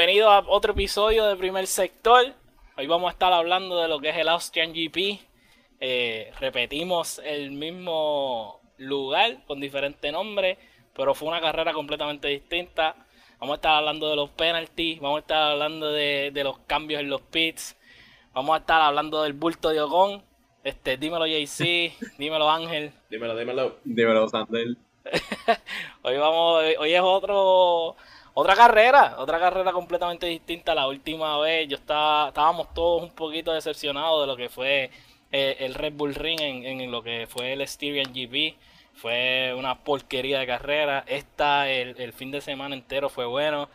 bienvenido a otro episodio de Primer Sector. Hoy vamos a estar hablando de lo que es el Austrian GP. Eh, repetimos el mismo lugar con diferente nombre, pero fue una carrera completamente distinta. Vamos a estar hablando de los penalties, vamos a estar hablando de, los cambios en los pits, vamos a estar hablando del bulto de Ocon. Este, dímelo JC, dímelo Ángel. Dímelo, dímelo. Dímelo Sandel. hoy vamos, hoy es otro otra carrera, otra carrera completamente distinta. La última vez yo estaba, estábamos todos un poquito decepcionados de lo que fue eh, el Red Bull Ring en, lo que fue el Styrian GP. Fue una porquería de carrera. Esta, el, fin de semana entero fue bueno.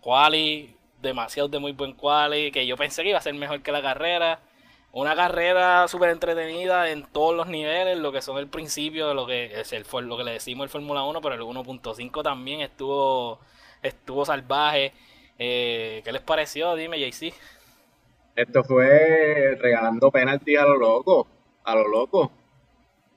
Quali, demasiado de muy buen quali, que yo pensé que iba a ser mejor que la carrera. Una carrera súper entretenida en todos los niveles, lo que son el principio de lo que es el, lo que le decimos el Fórmula 1, pero el 1.5 también estuvo estuvo salvaje. Eh, ¿Qué les pareció? Dime, JC. Esto fue regalando penalti a lo loco, a lo loco.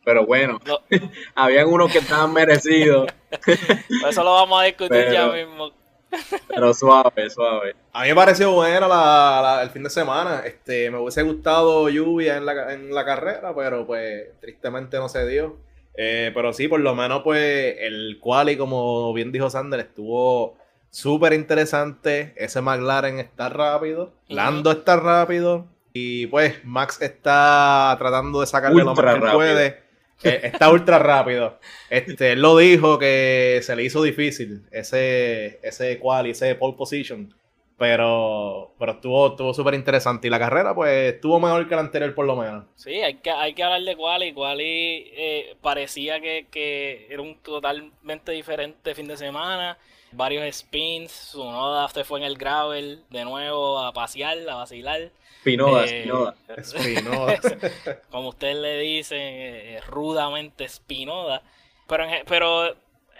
Pero bueno, habían unos que estaban merecidos. Eso lo vamos a discutir ya mismo. pero suave, suave. A mí me pareció buena la, el fin de semana. Este, me hubiese gustado lluvia en la, en la carrera, pero pues tristemente no se dio. Eh, pero sí, por lo menos, pues, el quali, como bien dijo Sander, estuvo súper interesante. Ese McLaren está rápido. Lando está rápido. Y pues, Max está tratando de sacarle lo más que puede. Eh, está ultra rápido. Este, él lo dijo que se le hizo difícil ese, ese quali, ese pole position. Pero, pero estuvo estuvo súper interesante. Y la carrera, pues, estuvo mejor que la anterior, por lo menos. Sí, hay que, hay que hablar de Quali. Quali eh, parecía que, que, era un totalmente diferente fin de semana. Varios spins. Su noda se fue en el gravel de nuevo a pasear, a vacilar. Spinoda, eh, Spinoda. como ustedes le dicen, eh, rudamente Spinoda. Pero, pero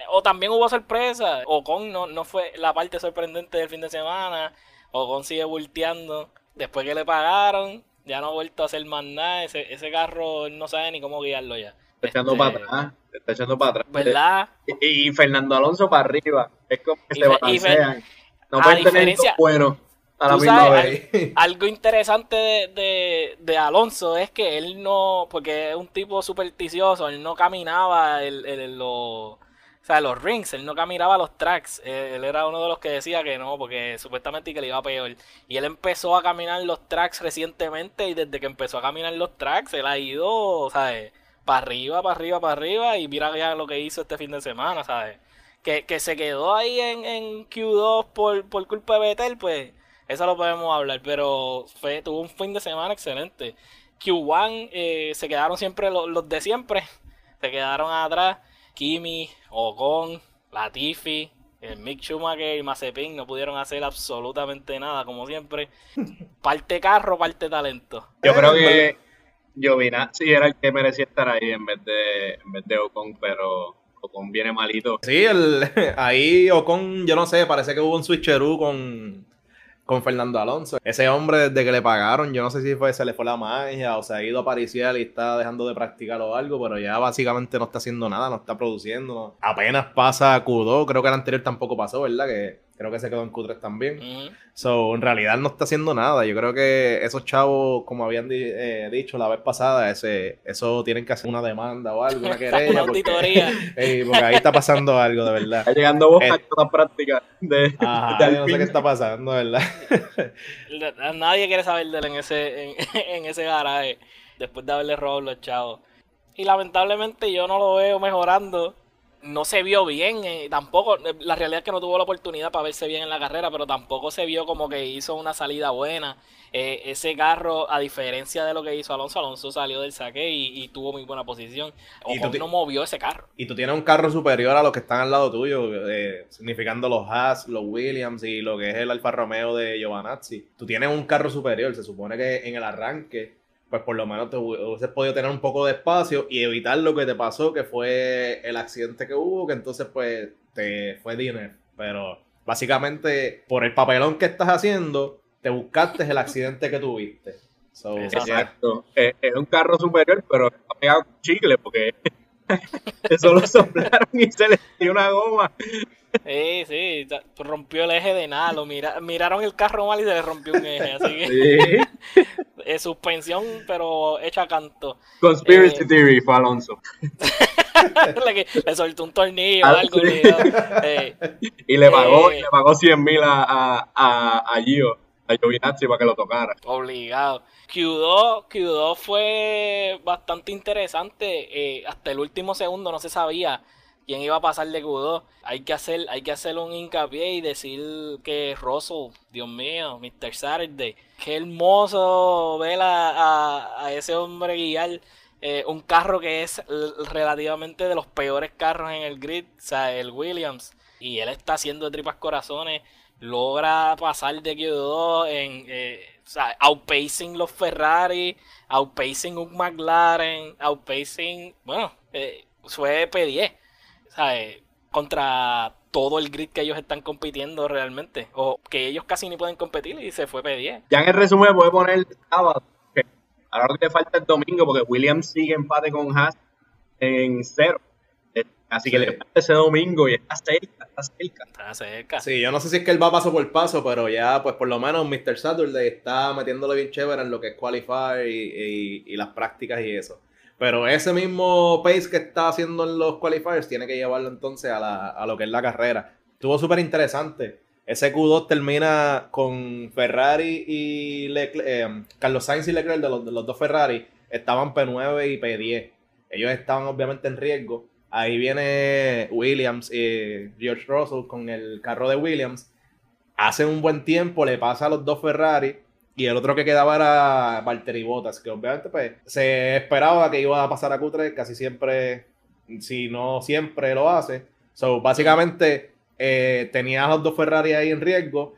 o también hubo sorpresa. Ocon no, no fue la parte sorprendente del fin de semana. Ocon sigue volteando. Después que le pagaron, ya no ha vuelto a hacer más nada. Ese, ese carro no sabe ni cómo guiarlo ya. Está echando para este, atrás. Está echando para atrás. ¿Verdad? Y, Fernando Alonso para arriba. Es como que se balancean. No pueden tener bueno a la misma vez. Algo interesante de, de, de, Alonso es que él no, porque es un tipo supersticioso, él no caminaba el, el, lo, o sea, los rings, él no caminaba los tracks. Él, era uno de los que decía que no, porque supuestamente que le iba peor. Y él empezó a caminar los tracks recientemente y desde que empezó a caminar los tracks, él ha ido, ¿sabes? Para arriba, para arriba, para arriba. Y mira ya lo que hizo este fin de semana, ¿sabes? Que, que se quedó ahí en, en Q2 por, por culpa de Betel, pues eso lo podemos hablar. Pero fue, tuvo un fin de semana excelente. Q1 eh, se quedaron siempre los, los de siempre. Se quedaron atrás. Kimi, Ocon, Latifi, el Mick Schumacher y Mazepin no pudieron hacer absolutamente nada, como siempre. Parte carro, parte talento. Yo creo que Giovinazzi era el que merecía estar ahí en vez de, en vez de Ocon, pero Ocon viene malito. Sí, el, ahí Ocon, yo no sé, parece que hubo un switcheroo con, con Fernando Alonso. Ese hombre, desde que le pagaron, yo no sé si fue, se le fue la magia o se ha ido a pariciar y está dejando de practicar o algo, pero ya básicamente no está haciendo nada, no está produciendo. Apenas pasa Q2, creo que el anterior tampoco pasó, ¿verdad? Que creo que se quedó en Q3 también. So, en realidad no está haciendo nada. Yo creo que esos chavos, como habían eh, dicho la vez pasada, ese, eso tienen que hacer una demanda o algo, una querella. porque, porque ahí está pasando algo, de verdad. Está llegando vos a la práctica de, ajá, no sé qué está pasando, ¿verdad? Nadie quiere saber de él en ese, en, en ese garaje después de haberle robado los chavos. Y lamentablemente yo no lo veo mejorando no se vio bien, eh, tampoco, eh, la realidad es que no tuvo la oportunidad para verse bien en la carrera, pero tampoco se vio como que hizo una salida buena. Eh, ese carro, a diferencia de lo que hizo Alonso, Alonso salió del saque y, tuvo muy buena posición. O no movió ese carro. Y tú tienes un carro superior a los que están al lado tuyo, significando los Haas, los Williams y lo que es el Alfa Romeo de Giovanazzi. Tú tienes un carro superior, se supone que en el arranque pues por lo menos te hubieses podido tener un poco de espacio y evitar lo que te pasó, que fue el accidente que hubo, que entonces pues te fue dinero. Pero básicamente por el papelón que estás haciendo, te buscaste el accidente que tuviste. Exacto. Es, un carro superior, pero ha pegado chicle porque eso lo soplaron y se le dio una goma. Sí, sí, rompió el eje de nada, lo miraron el carro mal y se le rompió un eje, así que sí. suspensión, pero hecha canto. Conspiracy eh, theory fue Alonso. le, soltó un tornillo o ah, algo. Eh, y le pagó, eh, le pagó 100 mil a, a, a, a Gio, a Giovinazzi para que lo tocara. Obligado. Q2, Q2 fue bastante interesante. hasta el último segundo no se sabía quién iba a pasar de Q2. Hay que hacer, hay que hacer un hincapié y decir que Russell, Dios mío, Mr. Saturday, qué hermoso ver a, ese hombre guiar eh, un carro que es relativamente de los peores carros en el grid, o sea, el Williams. Y él está haciendo tripas corazones, logra pasar de Q2 en, eh, o sea, outpacing los Ferrari, outpacing un McLaren, outpacing, bueno, eh, fue P10 contra todo el grid que ellos están compitiendo realmente. O que ellos casi ni pueden competir y se fue P10. Ya en el resumen puede poner el sábado. Ahora que te falta el domingo porque Williams sigue empate con Haas en cero. Así que le falta ese domingo y está cerca, está cerca. Está cerca. Sí, yo no sé si es que él va paso por paso, pero ya, pues por lo menos Mr. Saturday está metiéndole bien chévere en lo que es qualify y las prácticas y eso. Pero ese mismo pace que está haciendo en los qualifiers tiene que llevarlo entonces a, lo que es la carrera. Estuvo súper interesante. Ese Q2 termina con Ferrari y Leclerc, eh, Carlos Sainz y Leclerc de los, de los dos Ferrari estaban P9 y P10. Ellos estaban obviamente en riesgo. Ahí viene Williams y George Russell con el carro de Williams. Hacen un buen tiempo, le pasa a los dos Ferrari y el otro que quedaba era Valtteri Bottas, que obviamente pues se esperaba que iba a pasar a Q3, casi siempre, si no siempre lo hace. So, básicamente eh, tenía a los dos Ferrari ahí en riesgo.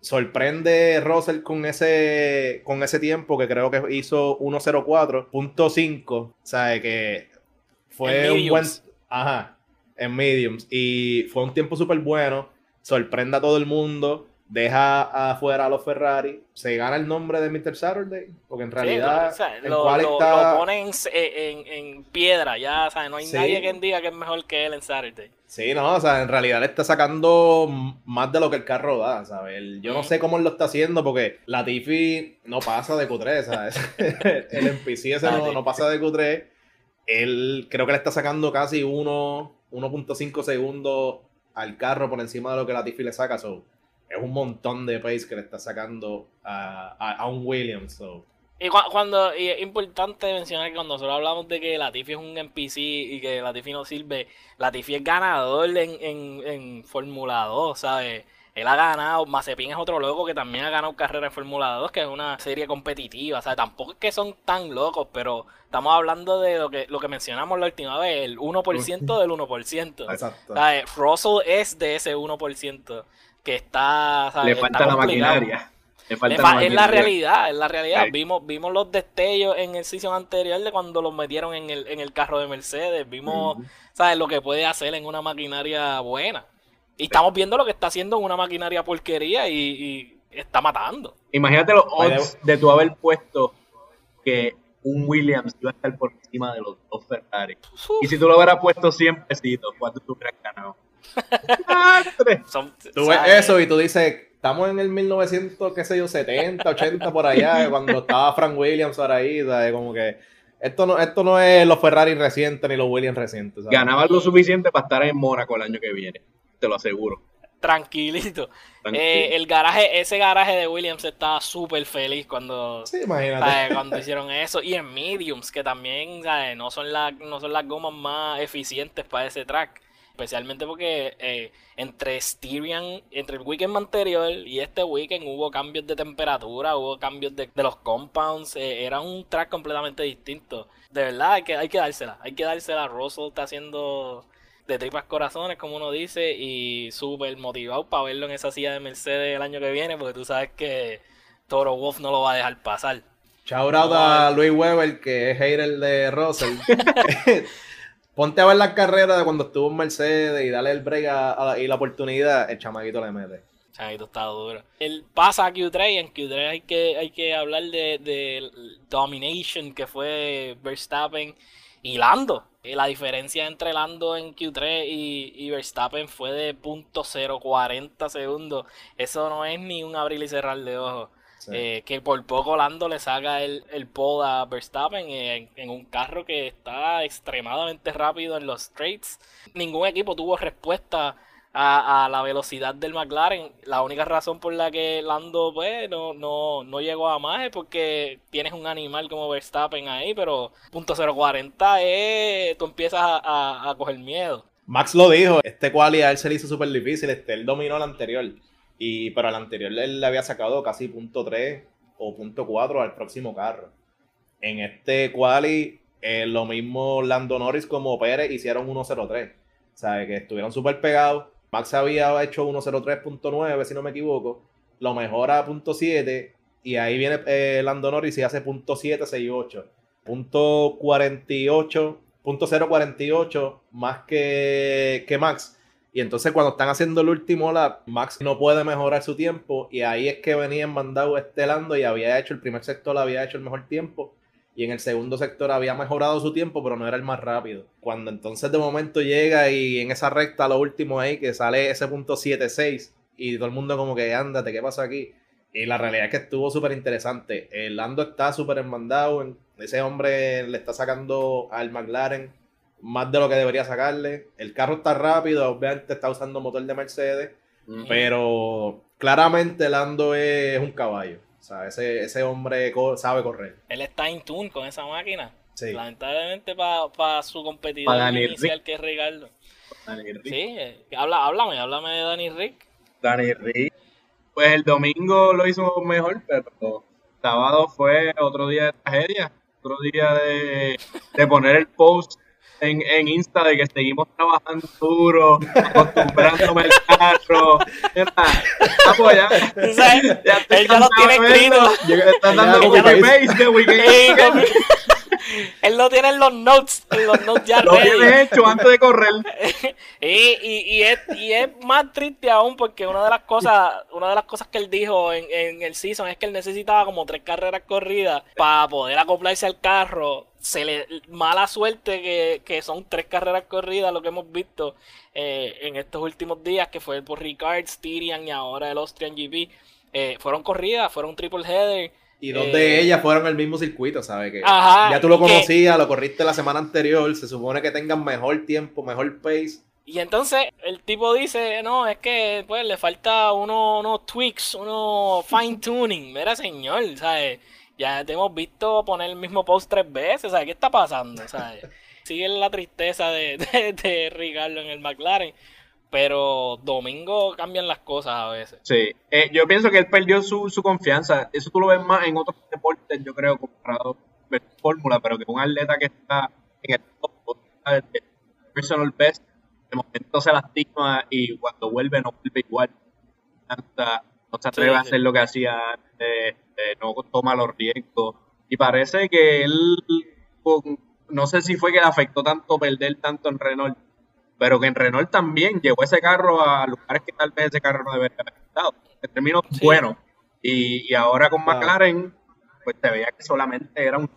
Sorprende Russell con ese, con ese tiempo que creo que hizo 1.04.5. O sea, que fue un buen... Ajá, en mediums. Y fue un tiempo súper bueno. Sorprende a todo el mundo deja afuera a los Ferrari, se gana el nombre de Mr. Saturday, porque en realidad lo, ponen en, piedra, ya, o sea, no hay nadie que diga que es mejor que él en Saturday. Sí, no, o sea, en realidad le está sacando más de lo que el carro da, ¿sabes? Yo no sé cómo él lo está haciendo porque la Tiffy no pasa de Q3, ¿sabes? el NPC ese no, no, pasa de Q3. Él creo que le está sacando casi 1.5 segundos al carro por encima de lo que la Tiffy le saca, so es un montón de pace que le está sacando a, un Williams. Y cuando y es importante mencionar que cuando nosotros hablamos de que Latifi es un NPC y que Latifi no sirve, Latifi es ganador en, en, en Fórmula 2, ¿sabes? Él ha ganado, Mazepin es otro loco que también ha ganado carrera en Fórmula 2, que es una serie competitiva, o sea, tampoco es que son tan locos, pero estamos hablando de lo que, lo que mencionamos la última vez, el 1% del 1%. Exacto. Russell es de ese 1% que está. Le falta la maquinaria. Le falta Es la realidad, es la realidad. Vimos, vimos los destellos en el season anterior de cuando los metieron en el, en el carro de Mercedes. Vimos, ¿sabes? Lo que puede hacer en una maquinaria buena. Y estamos viendo lo que está haciendo en una maquinaria porquería y, está matando. Imagínate los odds de tu haber puesto que un Williams iba a estar por encima de los dos Ferrari. Y si tú lo hubieras puesto 100 pesitos, ¿cuánto tú hubieras ganado? Tú ves eso y tú dices, estamos en el 1900, qué sé yo, 70, 80 por allá, cuando estaba Frank Williams ahora ahí, como que esto no, esto no es los Ferrari recientes ni los Williams recientes. Ganaba lo suficiente para estar en Mónaco el año que viene, te lo aseguro. Tranquilito. Eh, el garaje, ese garaje de Williams estaba súper feliz cuando, cuando hicieron eso. Y en mediums, que también no son no son las gomas más eficientes para ese track especialmente porque eh, entre Styrian, entre el weekend anterior y este weekend hubo cambios de temperatura, hubo cambios de, los compounds, eh, era un track completamente distinto. De verdad, hay que, hay que dársela, hay que dársela. Russell está haciendo de tripas corazones, como uno dice, y súper motivado para verlo en esa silla de Mercedes el año que viene, porque tú sabes que Toro Wolf no lo va a dejar pasar. Shout out a Luis Weber, que es hater de Russell. Ponte a ver la carrera de cuando estuvo en Mercedes y dale el break y la oportunidad, el chamaquito le mete. Chamaquito está duro. Él pasa a Q3 y en Q3 hay que, hay que hablar de, de Domination que fue Verstappen Y Lando, la diferencia entre Lando en Q3 y, Verstappen fue de .040 segundos. Eso no es ni un abrir y cerrar de ojos. Eh, que por poco Lando le saca el, el pod a Verstappen en, en, un carro que está extremadamente rápido en los straights. Ningún equipo tuvo respuesta a, la velocidad del McLaren. La única razón por la que Lando pues, no, no, llegó a más es porque tienes un animal como Verstappen ahí, pero punto .040 es, tú empiezas a, coger miedo. Max lo dijo, este quali a él se le hizo súper difícil, este, él dominó el anterior, y pero el anterior él le había sacado casi punto .3 o punto .4 al próximo carro. En este quali, eh, lo mismo Lando Norris como Pérez hicieron 1.03. O sea, que estuvieron súper pegados Max había hecho 1.03.9, si no me equivoco. Lo mejora a .7 y ahí viene eh, Lando Norris y hace .768. Punto 48, punto 048 más que, que Max. Y entonces cuando están haciendo el último lap, Max no puede mejorar su tiempo. Y ahí es que venían mandado este Lando y había hecho el primer sector, había hecho el mejor tiempo y en el segundo sector había mejorado su tiempo, pero no era el más rápido. Cuando entonces de momento llega y en esa recta, lo último ahí, que sale ese punto 7-6 y todo el mundo como que ándate, ¿qué pasa aquí? Y la realidad es que estuvo súper interesante. El Lando está súper enmandado. Ese hombre le está sacando al McLaren más de lo que debería sacarle. El carro está rápido, obviamente está usando motor de Mercedes, pero claramente Lando es un caballo. O sea, ese, ese hombre sabe correr. Él está en tune con esa máquina. Sí. Lamentablemente para su competidor inicial que es Ricardo. Dani Rick. Sí, eh, habla, háblame, háblame de Dani Rick. Dani Rick. Pues el domingo lo hizo mejor, pero sábado fue otro día de tragedia. Otro día de, de poner el post en, en Insta de que seguimos trabajando duro, acostumbrándome al carro. Vamos ya. Ya Él ya lo tiene escrito. Están dando como de Él lo tiene en los notes, en los notes ya Lo tiene hecho antes de correr. y, y, y, es, y es más triste aún porque una de las cosas, una de las cosas que él dijo en, en el season es que él necesitaba como tres carreras corridas para poder acoplarse al carro. Se le mala suerte que, que, son tres carreras corridas lo que hemos visto eh, en estos últimos días que fue el por Ricard, Styrian y ahora el Austrian GP eh, fueron corridas fueron triple header y dos de eh, ellas fueron el mismo circuito, ¿sabes? Que ya tú lo conocías, lo corriste la semana anterior, se supone que tengan mejor tiempo, mejor pace. Y entonces el tipo dice, no, es que pues le falta unos uno tweaks, uno fine tuning. Mira, señor, ¿sabes? Ya te hemos visto poner el mismo post tres veces, ¿sabes? ¿Qué está pasando? ¿sabes? Sigue la tristeza de, de, de Ricardo en el McLaren. Pero domingo cambian las cosas a veces. Sí, eh, yo pienso que él perdió su, su, confianza. Eso tú lo ves más en otros deportes, yo creo, comparado con Fórmula, pero que un atleta que está en el top de personal best, de momento se lastima y cuando vuelve no vuelve igual. No se atreve a hacer lo que hacía antes no toma los riesgos. Y parece que él, no sé si fue que le afectó tanto perder tanto en Renault, pero que en Renault también llevó ese carro a lugares que tal vez ese carro no debería haber estado. En términos bueno Y, ahora con McLaren, pues te veía que solamente era un.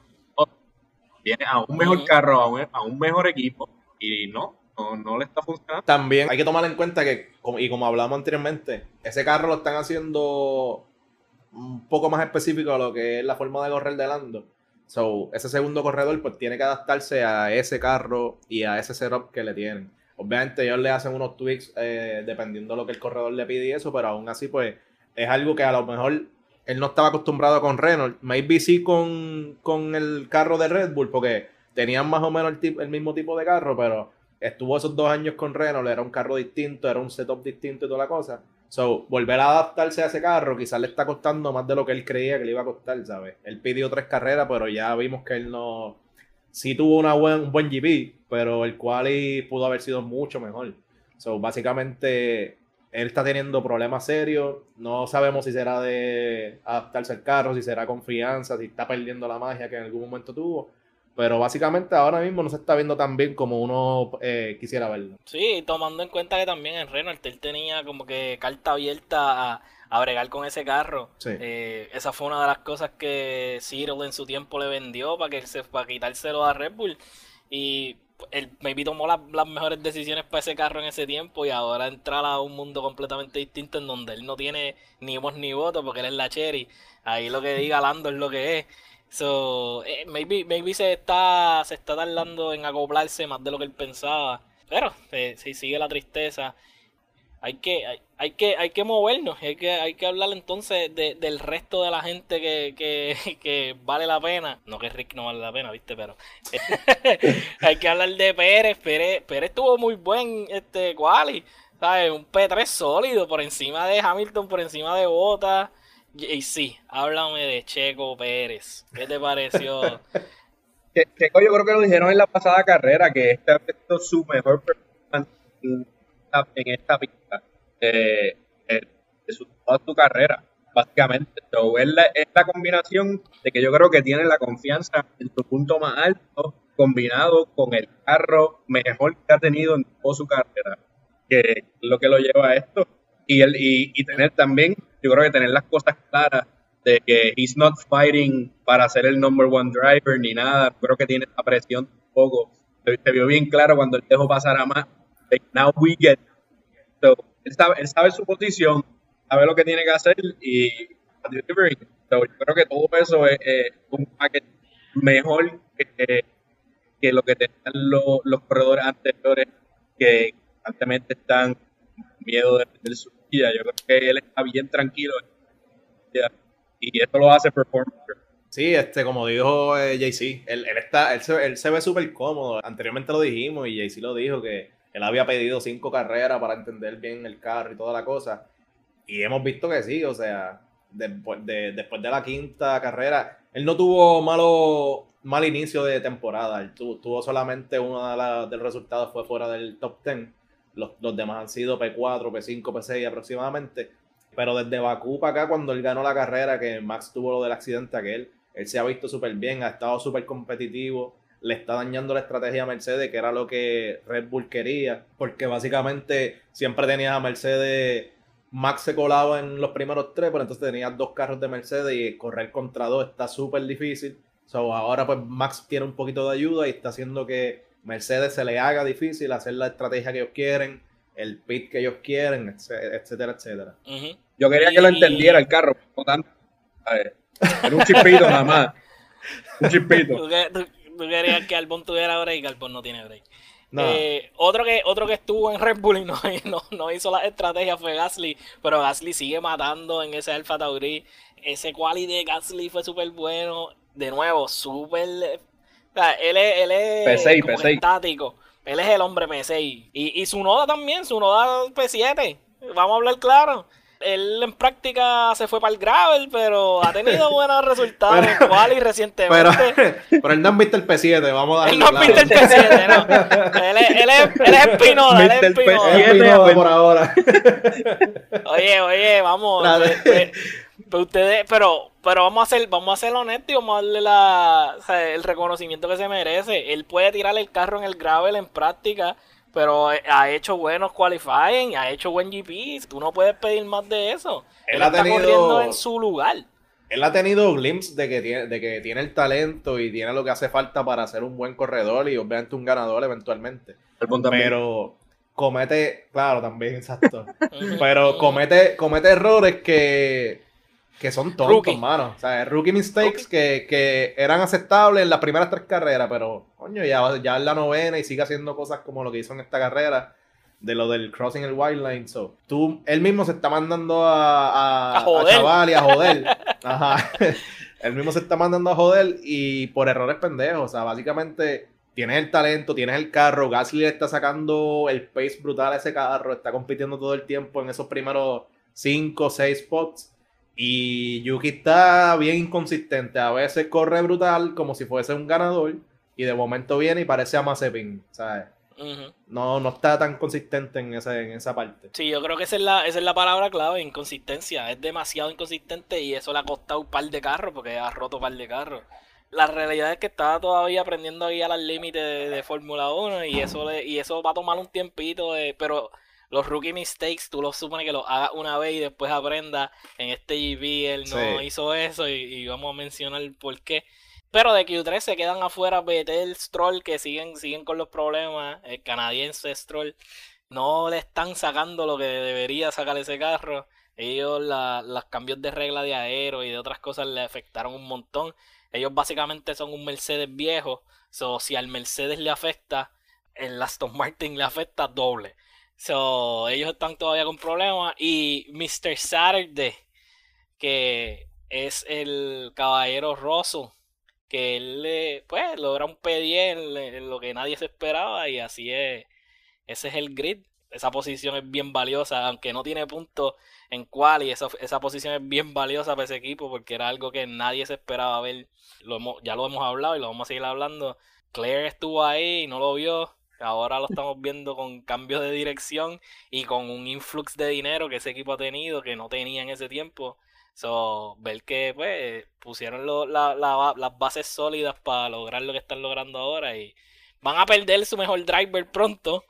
Viene a un mejor carro, a un, a un mejor equipo, y no, no, no, le está funcionando. También hay que tomar en cuenta que, y como hablamos anteriormente, ese carro lo están haciendo un poco más específico a lo que es la forma de correr de Lando. So, ese segundo corredor pues tiene que adaptarse a ese carro y a ese setup que le tienen. Obviamente ellos le hacen unos tweaks eh, dependiendo de lo que el corredor le pide y eso, pero aún así pues es algo que a lo mejor él no estaba acostumbrado con Renault. Maybe sí con, con el carro de Red Bull porque tenían más o menos el, el mismo tipo de carro, pero estuvo esos dos años con Renault, era un carro distinto, era un setup distinto y toda la cosa. So, volver a adaptarse a ese carro quizás le está costando más de lo que él creía que le iba a costar, ¿sabes? Él pidió tres carreras, pero ya vimos que él no... Sí tuvo una buen, un buen GP, pero el quali pudo haber sido mucho mejor. So, básicamente, él está teniendo problemas serios. No sabemos si será de adaptarse al carro, si será confianza, si está perdiendo la magia que en algún momento tuvo. Pero básicamente ahora mismo no se está viendo tan bien como uno eh, quisiera verlo. Sí, tomando en cuenta que también en Renault él tenía como que carta abierta a, a bregar con ese carro. Eh, esa fue una de las cosas que Cyril en su tiempo le vendió para que se para quitárselo a Red Bull. y él maybe tomó las, las mejores decisiones para ese carro en ese tiempo y ahora entrar a un mundo completamente distinto en donde él no tiene ni voz ni voto porque él es la Cherry. Ahí lo que diga Lando es lo que es. So, eh, maybe, maybe se está, se está tardando en acoplarse más de lo que él pensaba. Pero eh, si sigue la tristeza, hay que, hay, hay, que, hay que movernos, hay que, hay que hablar entonces de, del resto de la gente que, que, que, vale la pena. No que Rick no vale la pena, viste, pero hay que hablar de Pérez. Pérez, Pérez tuvo muy buen este quali, ¿sabes? Un P3 sólido por encima de Hamilton, por encima de Bottas. Y sí, háblame de Checo Pérez. ¿Qué te pareció? Checo, yo creo que lo dijeron en la pasada carrera, que este ha sido su mejor performance en esta pista eh, de, su, toda su carrera, básicamente. es, la, es, la, combinación de que yo creo que tiene la confianza en su punto más alto, combinado con el carro mejor que ha tenido en toda su carrera, que es lo que lo lleva a esto. Y, el, y, y tener también yo creo que tener las cosas claras de que he's not fighting para ser el number one driver ni nada, creo que tiene la presión un poco. Se, vio bien claro cuando él dejó pasar a más. Now we get. So, él, sabe, su posición, sabe lo que tiene que hacer y so, yo creo que todo eso es, un paquete mejor que, que, lo que tenían los, los corredores anteriores que constantemente están con miedo de perder su yo creo que él está bien tranquilo. Y esto lo hace performance. Sí, este, como dijo eh, JC, él, él, está, él, se, él se ve súper cómodo. Anteriormente lo dijimos y JC lo dijo que él había pedido cinco carreras para entender bien el carro y toda la cosa. Y hemos visto que sí, o sea, después de, después de la quinta carrera, él no tuvo malo, mal inicio de temporada. Tuvo, solamente uno de, de los resultados fue fuera del top 10 los, los demás han sido P4, P5, P6 aproximadamente. Pero desde Bakú para acá, cuando él ganó la carrera, que Max tuvo lo del accidente aquel, él se ha visto súper bien, ha estado súper competitivo, le está dañando la estrategia a Mercedes, que era lo que Red Bull quería, porque básicamente siempre tenías a Mercedes, Max se colaba en los primeros tres, pero entonces tenías dos carros de Mercedes y correr contra dos está súper difícil. So, ahora pues Max tiene un poquito de ayuda y está haciendo que Mercedes se le haga difícil hacer la estrategia que ellos quieren, el pit que ellos quieren, etcétera, etcétera. Yo quería que lo entendiera el carro, no tanto. Era un chispito nada más. Un chispito. ¿Tú, querías que Albon tuviera break, Albon no tiene break. Eh, otro, que, otro que estuvo en Red Bull y no, no, hizo la estrategia fue Gasly, pero Gasly sigue matando en ese Alfa Tauri. Ese quali de Gasly fue súper bueno. De nuevo, súper o sea, él es, él es estático. Él es el hombre P6. Y, y su noda también, su noda P7. Vamos a hablar claro. Él en práctica se fue para el gravel, pero ha tenido buenos resultados en quali recientemente. Pero, pero, él no ha visto el P7, vamos a darle Él no ha visto el P7, no. Él es, él es, él es Espinoda, él es Espinoda. por ahora. Oye, oye, vamos. Pero ustedes, pero, pero vamos a ser, vamos a ser honestos y vamos a darle la, el reconocimiento que se merece. Él puede tirar el carro en el gravel en práctica, pero ha hecho buenos qualifying, ha hecho buen GP. Tú no puedes pedir más de eso. Él, ha está tenido, corriendo en su lugar. Él ha tenido glimpse de que tiene, de que tiene el talento y tiene lo que hace falta para ser un buen corredor y obviamente un ganador eventualmente. Pero comete, claro, también, exacto. pero comete, comete errores que que son tontos, mano. O sea, rookie mistakes Que, que, eran aceptables en las primeras tres carreras, pero, coño, ya, ya en la novena y sigue haciendo cosas como lo que hizo en esta carrera, de lo del crossing el wildline. So, tú, él mismo se está mandando a, a, a, chaval y a joder. Ajá. él mismo se está mandando a joder y por errores pendejos. O sea, básicamente tienes el talento, tienes el carro. Gasly le está sacando el pace brutal a ese carro, está compitiendo todo el tiempo en esos primeros 5 o 6 spots y Yuki está bien inconsistente. A veces corre brutal como si fuese un ganador. Y de momento viene y parece a Mazepin, ¿sabes? no, no está tan consistente en esa, en esa parte. Sí, yo creo que esa es, la, esa es la palabra clave, inconsistencia. Es demasiado inconsistente y eso le ha costado un par de carros porque ha roto un par de carros. La realidad es que está todavía aprendiendo a guiar al límite de, Fórmula 1 y eso, le, y eso va a tomar un tiempito, pero los rookie mistakes, tú lo supones que lo hagas una vez y después aprenda. En este GP él no hizo eso y, vamos a mencionar por qué. Pero de Q3 se quedan afuera Betel, Stroll, que siguen, siguen con los problemas. El canadiense Stroll no le están sacando lo que debería sacar ese carro. Ellos los cambios de regla de aero y de otras cosas le afectaron un montón. Ellos básicamente son un Mercedes viejo. So, si al Mercedes le afecta, el Aston Martin le afecta doble. So, ellos están todavía con problemas. Y Mr. Saturday, que es el caballero roso, que él pues logra un P10 en, lo que nadie se esperaba. Y así es. Ese es el grid. Esa posición es bien valiosa, aunque no tiene puntos en cual y esa, esa posición es bien valiosa para ese equipo porque era algo que nadie se esperaba ver. Lo ya lo hemos hablado y lo vamos a seguir hablando. Claire estuvo ahí y no lo vio. Ahora lo estamos viendo con cambios de dirección y con un influx de dinero que ese equipo ha tenido que no tenía en ese tiempo. So, ver que pues pusieron las bases sólidas para lograr lo que están logrando ahora y van a perder su mejor driver pronto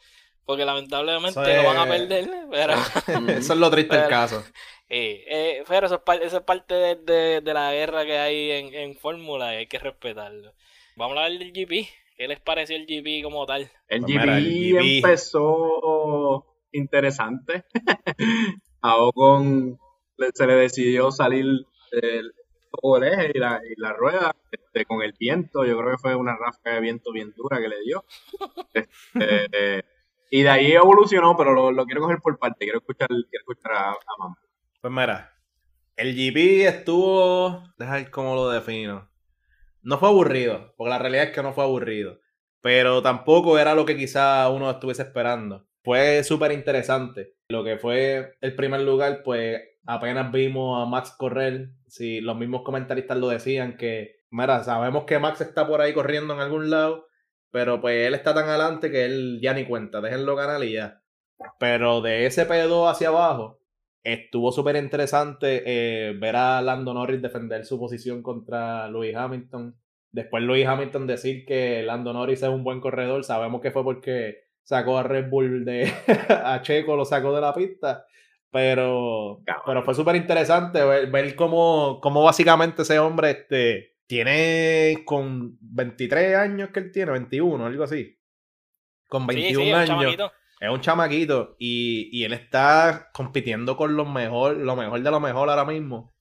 porque lamentablemente lo van a perder. Pero, eso es lo triste del caso. Eh, pero eso es, eso es parte de, la guerra que hay en, en Fórmula y hay que respetarlo. Vamos a hablar del GP. ¿Qué les pareció el GP como tal? El, pues GP, empezó interesante. A Ocon se le decidió salir el eje y la, y la rueda este, con el viento. Yo creo que fue una ráfaga de viento bien dura que le dio. Este, y de ahí evolucionó, pero lo, quiero coger por parte. Quiero escuchar, quiero escuchar a, a Pues mira, el GP estuvo. Deja ver cómo lo defino no fue aburrido, porque la realidad es que no fue aburrido, pero tampoco era lo que quizá uno estuviese esperando. Fue súper interesante. Lo que fue el primer lugar, pues apenas vimos a Max correr, si los mismos comentaristas lo decían, que, mira, sabemos que Max está por ahí corriendo en algún lado, pero pues él está tan adelante que él ya ni cuenta, déjenlo ganar y ya. Pero de ese P2 hacia abajo, Estuvo súper interesante eh, ver a Lando Norris defender su posición contra Lewis Hamilton. Después Lewis Hamilton decir que Lando Norris es un buen corredor. Sabemos que fue porque sacó a Red Bull de a Checo, lo sacó de la pista. Pero, pero fue súper interesante ver, cómo, cómo, básicamente ese hombre este, tiene con 23 años que él tiene, 21, algo así. Con 21 años es un chamaquito y, y, él está compitiendo con lo mejor, lo mejor de lo mejor ahora mismo.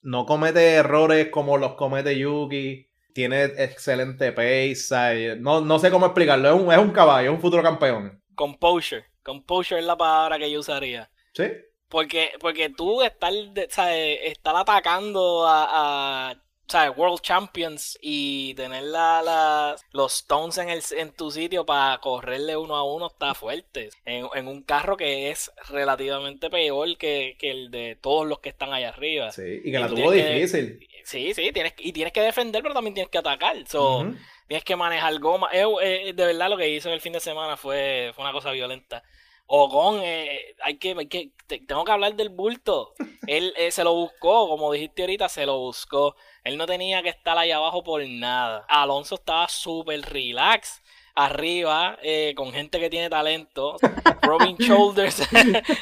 No comete errores como los comete Yuki. Tiene excelente pace. No, no sé cómo explicarlo. Es un, es un caballo, es un futuro campeón. Composure. Composure es la palabra que yo usaría. Sí. Porque, porque tú estar, estar atacando a sea, World Champions y tener la, los Stones en, el, en tu sitio para correrle uno a uno está fuerte. En, un carro que es relativamente peor que, el de todos los que están allá arriba. Sí, y que la tuvo difícil. sí, sí, tienes, y tienes que defender, pero también tienes que atacar. So, Tienes que manejar goma. de verdad lo que hizo en el fin de semana fue, fue una cosa violenta. Ocon, eh, hay que, hay que, tengo que hablar del bulto. Él eh, se lo buscó, como dijiste ahorita, se lo buscó. Él no tenía que estar ahí abajo por nada. Alonso estaba súper relax arriba eh, con gente que tiene talento. Robin Shoulders.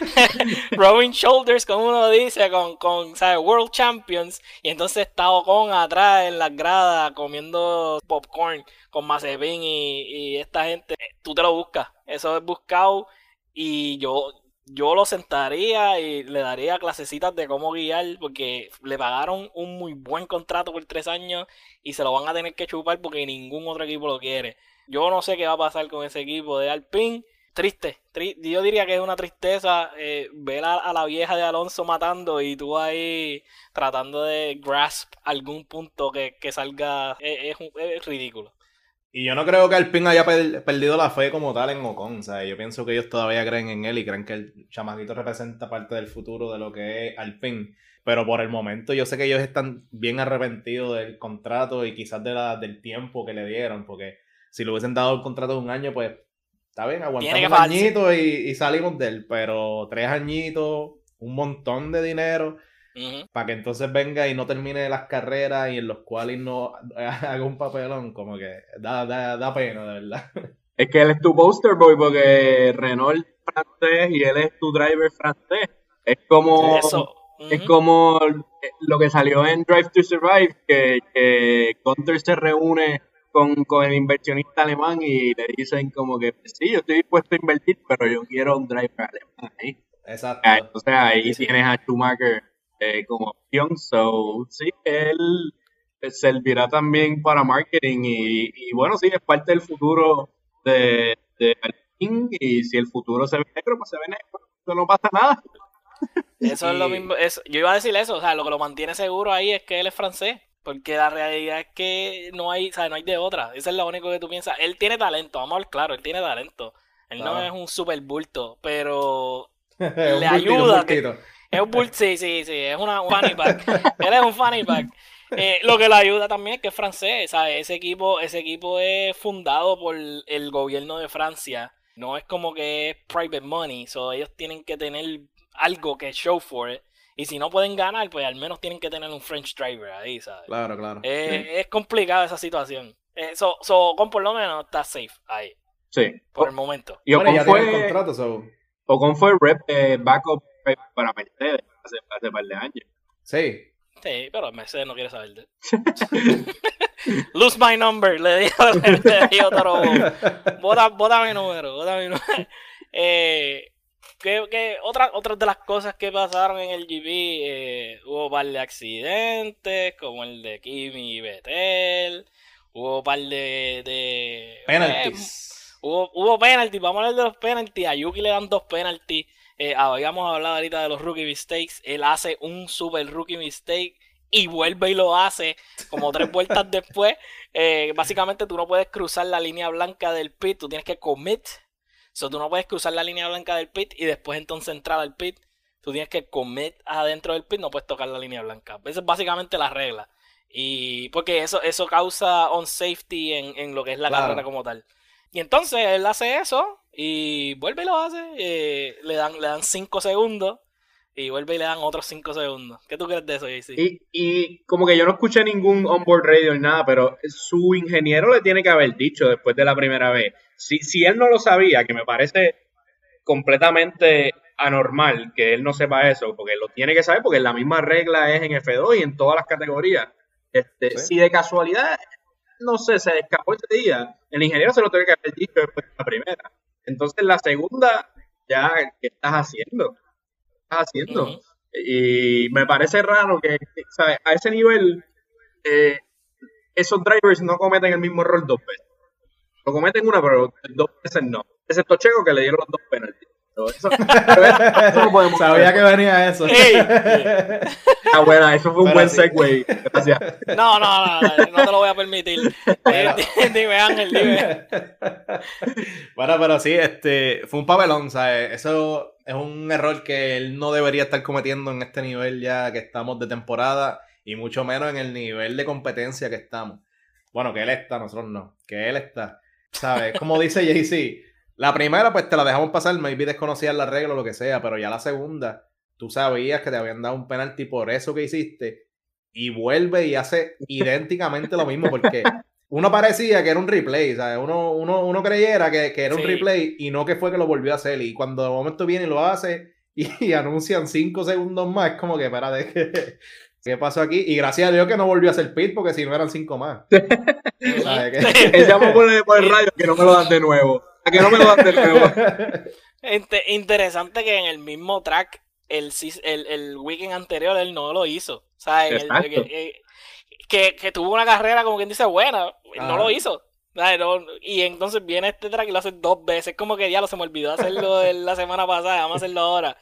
Robin Shoulders, como uno dice, con, con World Champions. Y entonces está Ocon atrás en las gradas comiendo popcorn con Mazepin y, y esta gente. Tú te lo buscas. Eso es buscado y yo, yo lo sentaría y le daría clasecitas de cómo guiar porque le pagaron un muy buen contrato por tres años y se lo van a tener que chupar porque ningún otro equipo lo quiere. Yo no sé qué va a pasar con ese equipo de Alpine. Triste, yo diría que es una tristeza eh, ver a, la vieja de Alonso matando y tú ahí tratando de grasp algún punto que, salga. es ridículo. Y yo no creo que Alpine haya perdido la fe como tal en Ocon. O sea, yo pienso que ellos todavía creen en él y creen que el chamaquito representa parte del futuro de lo que es Alpine. Pero por el momento yo sé que ellos están bien arrepentidos del contrato y quizás de la, del tiempo que le dieron. Porque si le hubiesen dado el contrato de un año, pues está bien, aguantamos un añito y, y salimos de él. Pero tres añitos, un montón de dinero para que entonces venga y no termine las carreras y en los cuales no haga un papelón, como que da, da, da pena, de verdad. Es que él es tu poster boy porque Renault es francés y él es tu driver francés. Es como, Es como lo que salió en Drive to Survive, que, que Gunter se reúne con, con, el inversionista alemán y le dicen como que sí, yo estoy dispuesto a invertir, pero yo quiero un driver alemán ahí. Exacto. Ah, entonces ahí tienes a Schumacher eh, como opción, so sí, él servirá también para marketing y, y, bueno, sí, es parte del futuro de, de Alpine y si el futuro se ve negro, pues se ve negro, no pasa nada. Eso es lo mismo, eso, yo iba a decir eso, o sea, lo que lo mantiene seguro ahí es que él es francés, porque la realidad es que no hay, o sea, no hay de otra, eso es lo único que tú piensas, él tiene talento, vamos a ver claro, él tiene talento, él no es un super bulto, pero le ayuda, es un bulto, sí, sí, sí, es una, un funny pack, él es un funny pack. Eh, lo que le ayuda también es que es francés, ¿sabes? Ese equipo, ese equipo es fundado por el gobierno de Francia. No es como que es private money, so ellos tienen que tener algo que show for it. Y si no pueden ganar, pues al menos tienen que tener un French driver ahí, ¿sabes? Claro, claro. Eh, es complicada esa situación. Eh, so, so, con por lo menos está safe ahí. Sí. Por el momento. Y Ocon fue, contrato, so. Ocon fue rep eh, backup para Mercedes hace, hace un par de años. Sí. Sí, pero Mercedes no quiere saber de. Lose my number, le dijo, le dijo Toro. Bota, bota mi número, bota mi número. Eh, que, otra, otras de las cosas que pasaron en el GP, eh, hubo un par de accidentes, como el de Kimi y Betel, hubo un par de... de penalties. Eh, hubo, hubo penalties, vamos a hablar de los penalties, a Yuki le dan dos penalties, eh, habíamos hablado ahorita de los rookie mistakes, él hace un super rookie mistake y vuelve y lo hace como tres vueltas después. Eh, básicamente tú no puedes cruzar la línea blanca del pit, tú tienes que commit So, tú no puedes cruzar la línea blanca del pit y después entonces entrar al pit. Tú tienes que commit adentro del pit, no puedes tocar la línea blanca. Esa es básicamente la regla. Y porque eso, eso causa on safety en, en lo que es la carrera como tal. Y entonces él hace eso y vuelve y lo hace. Eh, le dan le dan 5 segundos y vuelve y le dan otros 5 segundos. ¿Qué tú crees de eso, JC? Y, y como que yo no escuché ningún onboard radio ni nada, pero su ingeniero le tiene que haber dicho después de la primera vez si, si él no lo sabía, que me parece completamente anormal que él no sepa eso, porque lo tiene que saber, porque la misma regla es en F2 y en todas las categorías. Este, Si de casualidad, no sé, se escapó ese día, el ingeniero se lo tiene que haber dicho después de la primera. Entonces, la segunda, ya, ¿qué estás haciendo? ¿Qué estás haciendo? Y me parece raro que, ¿sabes? A ese nivel, eh, esos drivers no cometen el mismo error dos veces. Lo cometen una, pero dos veces no. Excepto Checo que le dieron los dos penaltis. Eso, no podemos Sabía que venía eso. ah, bueno, eso fue un buen segue. Gracias. No, no, no, no te lo voy a permitir. dime, Ángel, dime. Bueno, pero sí, este, fue un papelón, ¿sabes? Eso es un error que él no debería estar cometiendo en este nivel ya que estamos de temporada y mucho menos en el nivel de competencia que estamos. Bueno, que él está, nosotros no, que él está. ¿Sabes? Como dice Jay-Z, la primera pues te la dejamos pasar, maybe desconocías la regla o lo que sea, pero ya la segunda, tú sabías que te habían dado un penalti por eso que hiciste y vuelve y hace idénticamente lo mismo porque uno parecía que era un replay, ¿sabes? Uno, uno, uno creyera que, era un replay y no que fue que lo volvió a hacer y cuando de momento viene y lo hace y, anuncian cinco segundos más, como que espérate, ¿qué, ¿qué pasó aquí? Y gracias a Dios que no volvió a hacer pit porque si no eran cinco más. Él llamó por el, por el radio que no me lo dan de nuevo. A que no me lo dan de nuevo. Interesante que en el mismo track, el, el, el weekend anterior, él no lo hizo. O sea, eh, que, que, tuvo una carrera, como quien dice, buena. No lo hizo. y entonces viene este track y lo hace dos veces. Como que ya lo se me olvidó hacerlo la semana pasada. Vamos a hacerlo ahora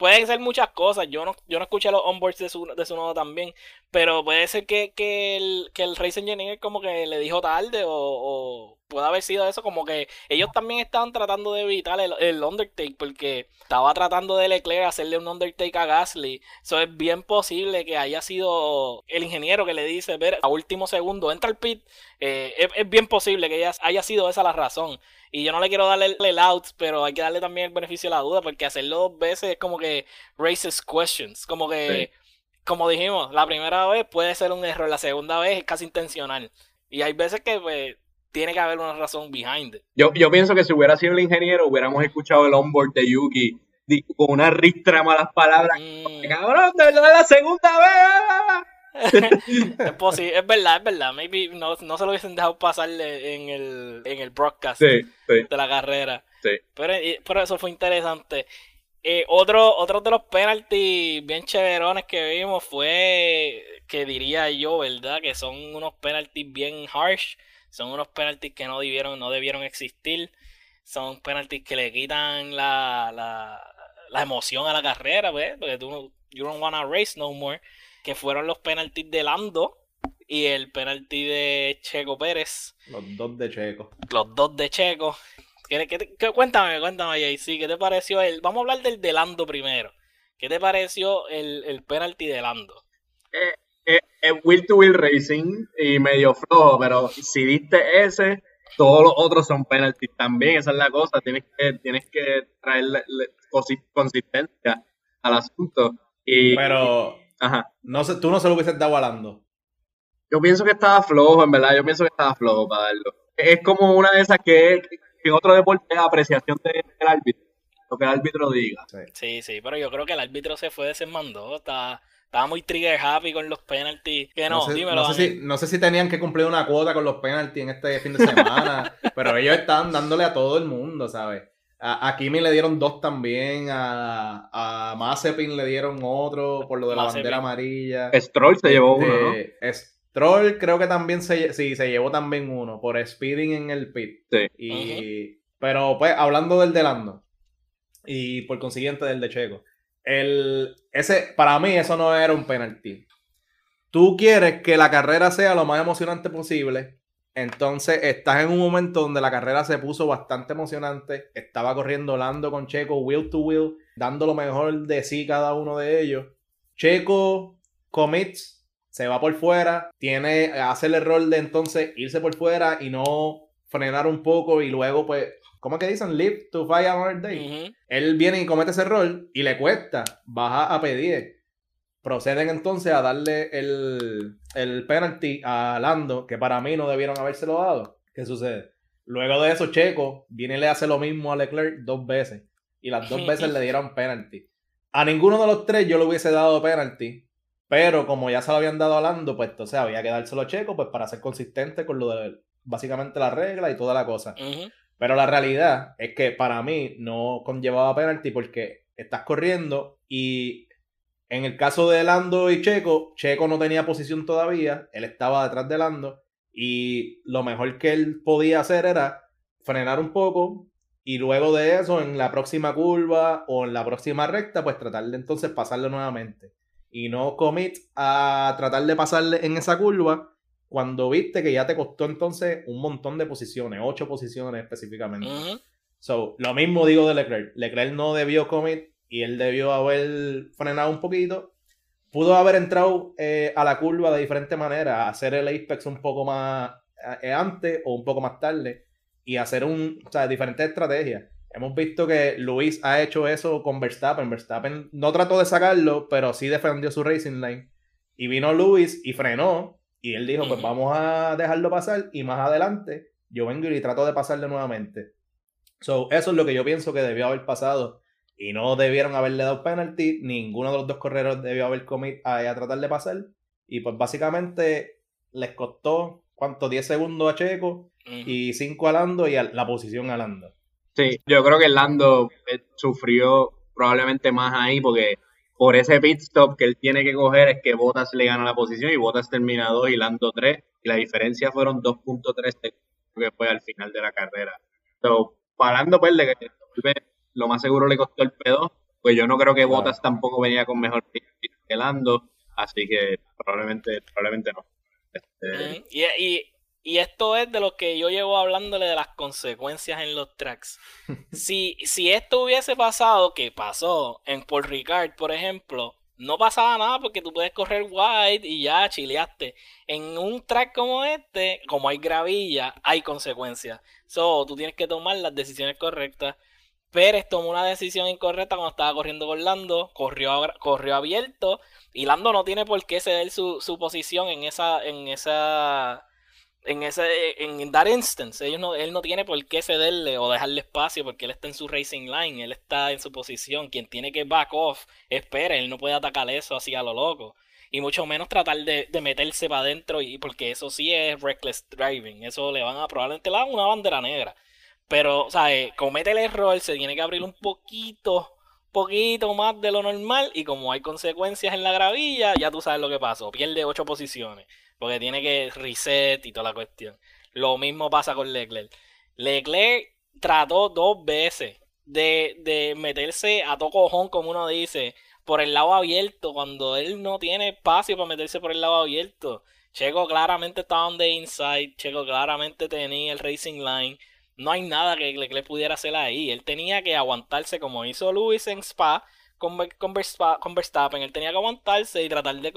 pueden ser muchas cosas. Yo no, yo no escuché los onboards de su, de su nodo también. Pero puede ser que, que, el, que el Race Engineer como que le dijo tarde. O, o, puede haber sido eso. Como que ellos también estaban tratando de evitar el, el undertake. Porque estaba tratando de Leclerc hacerle un undertake a Gasly. Eso es bien posible que haya sido el ingeniero que le dice, ver, a último segundo entra el pit. Eh, es, es, bien posible que haya sido esa la razón. Y yo no le quiero darle el out, pero hay que darle también el beneficio de la duda, porque hacerlo dos veces es como que raises questions. Como que, como dijimos, la primera vez puede ser un error, la segunda vez es casi intencional. Y hay veces que pues, tiene que haber una razón behind it. Yo, yo pienso que si hubiera sido el ingeniero, hubiéramos escuchado el onboard de Yuki con una ristra malas palabras. Mm. Cabrón, de la segunda vez. Es posible, es verdad, es verdad. Maybe no, no se lo hubiesen dejado pasarle en el, en el broadcast Sí, sí, de la carrera. sí. Pero, pero eso fue interesante. Eh, otro, otro de los penaltis bien chéverones que vimos fue, que diría yo, ¿verdad? Que son unos penaltis bien harsh. Son unos penaltis que no debieron, no debieron existir. Son penaltis que le quitan la, la, la emoción a la carrera, ¿ves? Porque tú, no- you don't wanna race no more. Que fueron los penaltis de Lando y el penalti de Checo Pérez Los dos de Checo. los dos de Checo. ¿Qué, qué qué- cuéntame, cuéntame, JC, ¿qué te pareció el? Vamos a hablar del de Lando primero. ¿Qué te pareció el, el penalti de Lando? Es es wheel to wheel racing y medio flojo, pero si diste ese, todos los otros son penalties también. Esa es la cosa. Tienes que, tienes que consi- consistencia al asunto. Y, Pero ajá. no sé, tú no se lo hubieses dado a Lando. Yo pienso que estaba flojo, en verdad. Yo pienso que estaba flojo para darlo. Es como una de esas que, que en otro deporte es apreciación de- del árbitro. Lo que el árbitro diga. Sí, sí, pero yo creo que el árbitro se fue desmandó. Estaba, estaba muy trigger happy con los penaltis. Que no, sé, dímelo. no sé si, no sé si tenían que cumplir una cuota con los penaltis en este fin de semana, pero ellos estaban dándole a todo el mundo, ¿sabes? A, a Kimi le dieron dos también, a, a Mazepin le dieron otro por lo de la Mazepin. bandera amarilla. Stroll se llevó uno, ¿no? Este, Stroll creo que también se, sí, se llevó también uno por speeding en el pit. Sí. Y, Pero pues hablando del de Lando y por consiguiente del de Checo, el, ese, para mí eso no era un penalti. Tú quieres que la carrera sea lo más emocionante posible. Entonces estás en un momento donde la carrera se puso bastante emocionante. Estaba corriendo Lando con Checo wheel to wheel, dando lo mejor de sí cada uno de ellos. Checo commits, se va por fuera, tiene, hace el error de entonces irse por fuera y no frenar un poco y luego pues, ¿cómo es que dicen? Live to fight another day. Él viene y comete ese error y le cuesta, baja a P10. Proceden entonces a darle el, el penalty a Lando, que para mí no debieron habérselo dado. ¿Qué sucede? Luego de eso, Checo viene y le hace lo mismo a Leclerc dos veces. Y las dos veces le dieron penalty. A ninguno de los tres yo le hubiese dado penalty. Pero como ya se lo habían dado a Lando, pues entonces había que dárselo a Checo pues para ser consistente con lo de básicamente la regla y toda la cosa. Pero la realidad es que para mí no conllevaba penalti porque estás corriendo y en el caso de Lando y Checo, Checo no tenía posición todavía, él estaba detrás de Lando y lo mejor que él podía hacer era frenar un poco y luego de eso en la próxima curva o en la próxima recta pues tratar de entonces pasarle nuevamente y no commit a tratar de pasarle en esa curva cuando viste que ya te costó entonces un montón de posiciones, ocho posiciones específicamente. So, lo mismo digo de Leclerc. Leclerc no debió commit y él debió haber frenado un poquito. Pudo haber entrado eh, a la curva de diferente manera, hacer el apex un poco más eh, antes o un poco más tarde y hacer un, o sea, diferentes estrategias. Hemos visto que Luis ha hecho eso con Verstappen. Verstappen no trató de sacarlo, pero sí defendió su racing line. Y vino Luis y frenó. Y él dijo, pues vamos a dejarlo pasar. Y más adelante yo vengo y trato de pasarle nuevamente. So, eso es lo que yo pienso que debió haber pasado. Y no debieron haberle dado penalty. Ninguno de los dos corredores debió haber commit a, a tratar de pasar. Y pues básicamente les costó, ¿cuánto? 10 segundos a Checo y 5 a Lando y a la posición a Lando. Sí, yo creo que Lando eh, sufrió probablemente más ahí porque por ese pit stop que él tiene que coger es que Bottas le gana la posición y Bottas termina 2 y Lando 3 y la diferencia fueron 2.3 segundos que fue al final de la carrera. So, para Lando pues, le- lo más seguro le costó el P2, pues yo no creo que Claro. Bottas tampoco venía con mejor que Lando, así que probablemente, probablemente no. Este. Y, y- y esto es de lo que yo llevo hablándole de las consecuencias en los tracks. Si, si esto hubiese pasado, que pasó en Paul Ricard, por ejemplo, no pasaba nada porque tú puedes correr wide y ya chileaste. En un track como este, como hay gravilla, hay consecuencias. So, tú tienes que tomar las decisiones correctas. Pérez tomó una decisión incorrecta cuando estaba corriendo con Lando, corrió, corrió abierto y Lando no tiene por qué ceder su, su posición en esa, en esa, en ese en that instance. Ellos no, él no tiene por qué cederle o dejarle espacio porque él está en su racing line él está en su posición. Quien tiene que back off espera él no puede atacar eso así a lo loco. Y mucho menos tratar de, meterse para adentro y porque eso sí es reckless driving eso le van a probablemente le una bandera negra pero o sea eh, comete el error se tiene que abrir un poquito poquito más de lo normal y como hay consecuencias en la gravilla ya tú sabes lo que pasó pierde ocho posiciones porque tiene que reset y toda la cuestión. Lo mismo pasa con Leclerc. Leclerc trató dos veces de, de meterse a tocojón, como uno dice, por el lado abierto, cuando él no tiene espacio para meterse por el lado abierto. Checo claramente estaba on the inside, Checo claramente tenía el racing line. No hay nada que Leclerc pudiera hacer ahí. Él tenía que aguantarse como hizo Luis en Spa con, con, Verstappen, él tenía que aguantarse y tratar de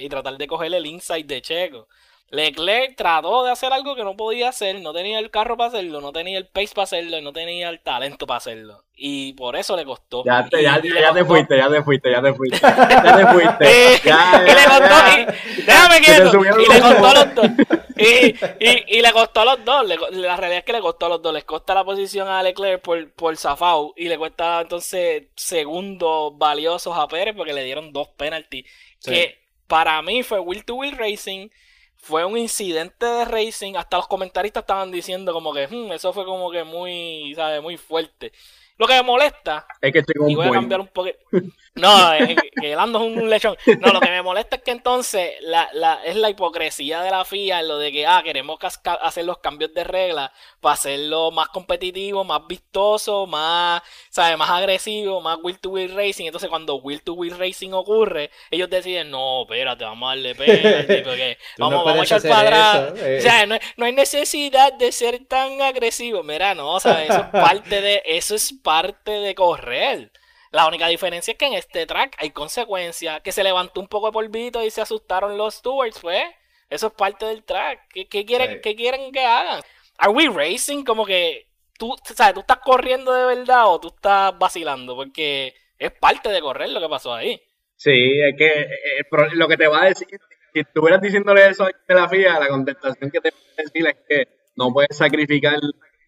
y tratar de coger el inside de Checo. Leclerc trató de hacer algo que no podía hacer, no tenía el carro para hacerlo, no tenía el pace para hacerlo y no tenía el talento para hacerlo. Y por eso le costó. Ya te, ya, te fuiste, ya te fuiste, ya te fuiste. Ya te fuiste. y, le costó, y, déjame quieto. Y le costó a los dos. Y, le costó a los dos. la realidad es que le costó a los dos. Les costa la posición a Leclerc por, por Zafau y le cuesta entonces segundos valiosos a Pérez porque le dieron dos penalties. Que para mí fue Will to Will Racing fue un incidente de racing. Hasta los comentaristas estaban diciendo como que hmm, eso fue como que muy, ¿sabes? Muy fuerte. Lo que me molesta. Es que estoy y voy a cambiar un poquito. No, que el ando es un lechón. No, lo que me molesta es que entonces la, la, es la hipocresía de la FIA en lo de que ah, queremos hacer los cambios de regla para hacerlo más competitivo, más vistoso, más, ¿sabes? más agresivo, más Will to Will Racing. Entonces, cuando Will to Will Racing ocurre, ellos deciden, no, espérate, vamos a darle penalty, porque vamos, vamos a echar para atrás. Eh. O sea, no, no, hay necesidad de ser tan agresivo. Mira, no, ¿sabes? Eso es parte de, eso es parte de correr. La única diferencia es que en este track hay consecuencias. Que se levantó un poco de polvito y se asustaron los stewards, pues. Eso es parte del track. ¿Qué, quieren, quieren que hagan? ¿Are we racing? Como que tú, ¿sabes? ¿Tú estás corriendo de verdad o tú estás vacilando? Porque es parte de correr lo que pasó ahí. Sí, es que eh, eh, lo que te va a decir, si estuvieras diciéndole eso a la FIA, la contestación que te va a decir es que no puedes sacrificar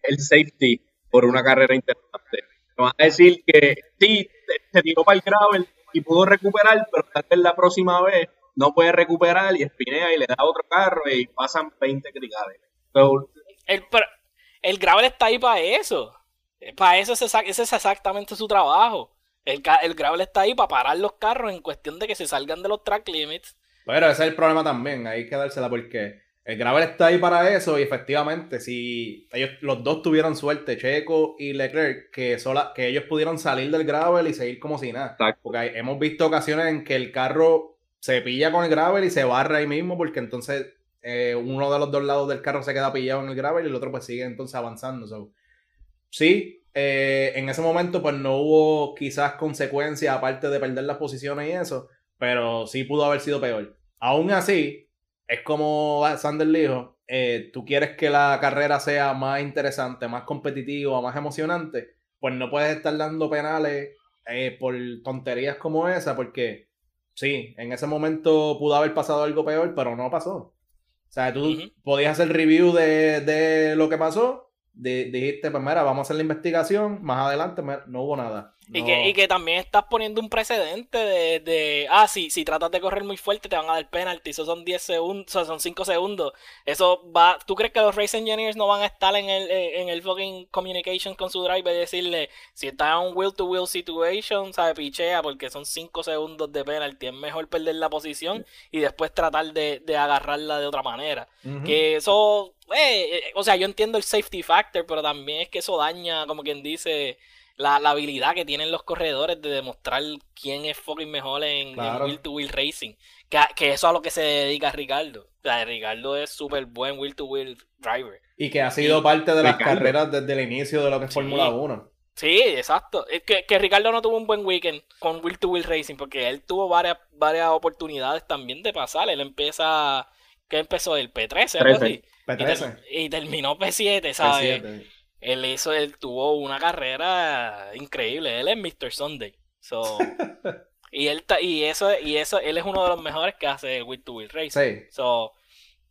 el safety por una carrera interesante. Te va a decir que sí, se tiró para el gravel y pudo recuperar, pero tal vez la próxima vez no puede recuperar y espinea y le da otro carro y pasan 20 cricales. el, el gravel está ahí para eso. Para eso ese es exactamente su trabajo. El, el gravel está ahí para parar los carros en cuestión de que se salgan de los track limits. Pero ese es el problema también, hay que dársela porque el gravel está ahí para eso y efectivamente, si ellos los dos tuvieran suerte, Checo y Leclerc, que, sola, que ellos pudieran salir del gravel y seguir como si nada. Porque hemos visto ocasiones en que el carro se pilla con el gravel y se barra ahí mismo porque entonces eh, uno de los dos lados del carro se queda pillado en el gravel y el otro pues sigue entonces avanzando. sí, eh, en ese momento pues no hubo quizás consecuencias aparte de perder las posiciones y eso, pero sí pudo haber sido peor. Aún así, es como Sander dijo, eh, tú quieres que la carrera sea más interesante, más competitiva, más emocionante, pues no puedes estar dando penales eh, por tonterías como esa, porque sí, en ese momento pudo haber pasado algo peor, pero no pasó. O sea, tú podías hacer review de, de lo que pasó, dijiste, pues mira, vamos a hacer la investigación, más adelante no hubo nada. Y, que, y que también estás poniendo un precedente de, de, ah, sí, si tratas de correr muy fuerte te van a dar penalty, eso son 10 segundos, son 5 segundos. Eso va, ¿tú crees que los race engineers no van a estar en el, eh, en el fucking communication con su driver y decirle, si está en un will to will situation, sabe, pichea porque son 5 segundos de penalty, es mejor perder la posición y después tratar de, de agarrarla de otra manera. Que eso, eh, eh, o sea, yo entiendo el safety factor, pero también es que eso daña, como quien dice la, habilidad que tienen los corredores de demostrar quién es fucking mejor en, Will to Will Racing. Que, que, eso es a lo que se dedica Ricardo. O sea, Ricardo es súper buen Will to Will driver. Y que ha sido parte de las carreras desde el inicio de lo que es Fórmula 1. Sí, exacto. Es que, que, Ricardo no tuvo un buen weekend con Will to Will Racing porque él tuvo varias, varias oportunidades también de pasar. Él empieza. ¿Qué empezó? El P13, algo así. P13. Y, terminó P7, ¿sabes? P7 él hizo, él tuvo una carrera increíble. Él es Mr. Sunday. So, y él y eso, y eso, él es uno de los mejores que hace el Will to Will Racing. So,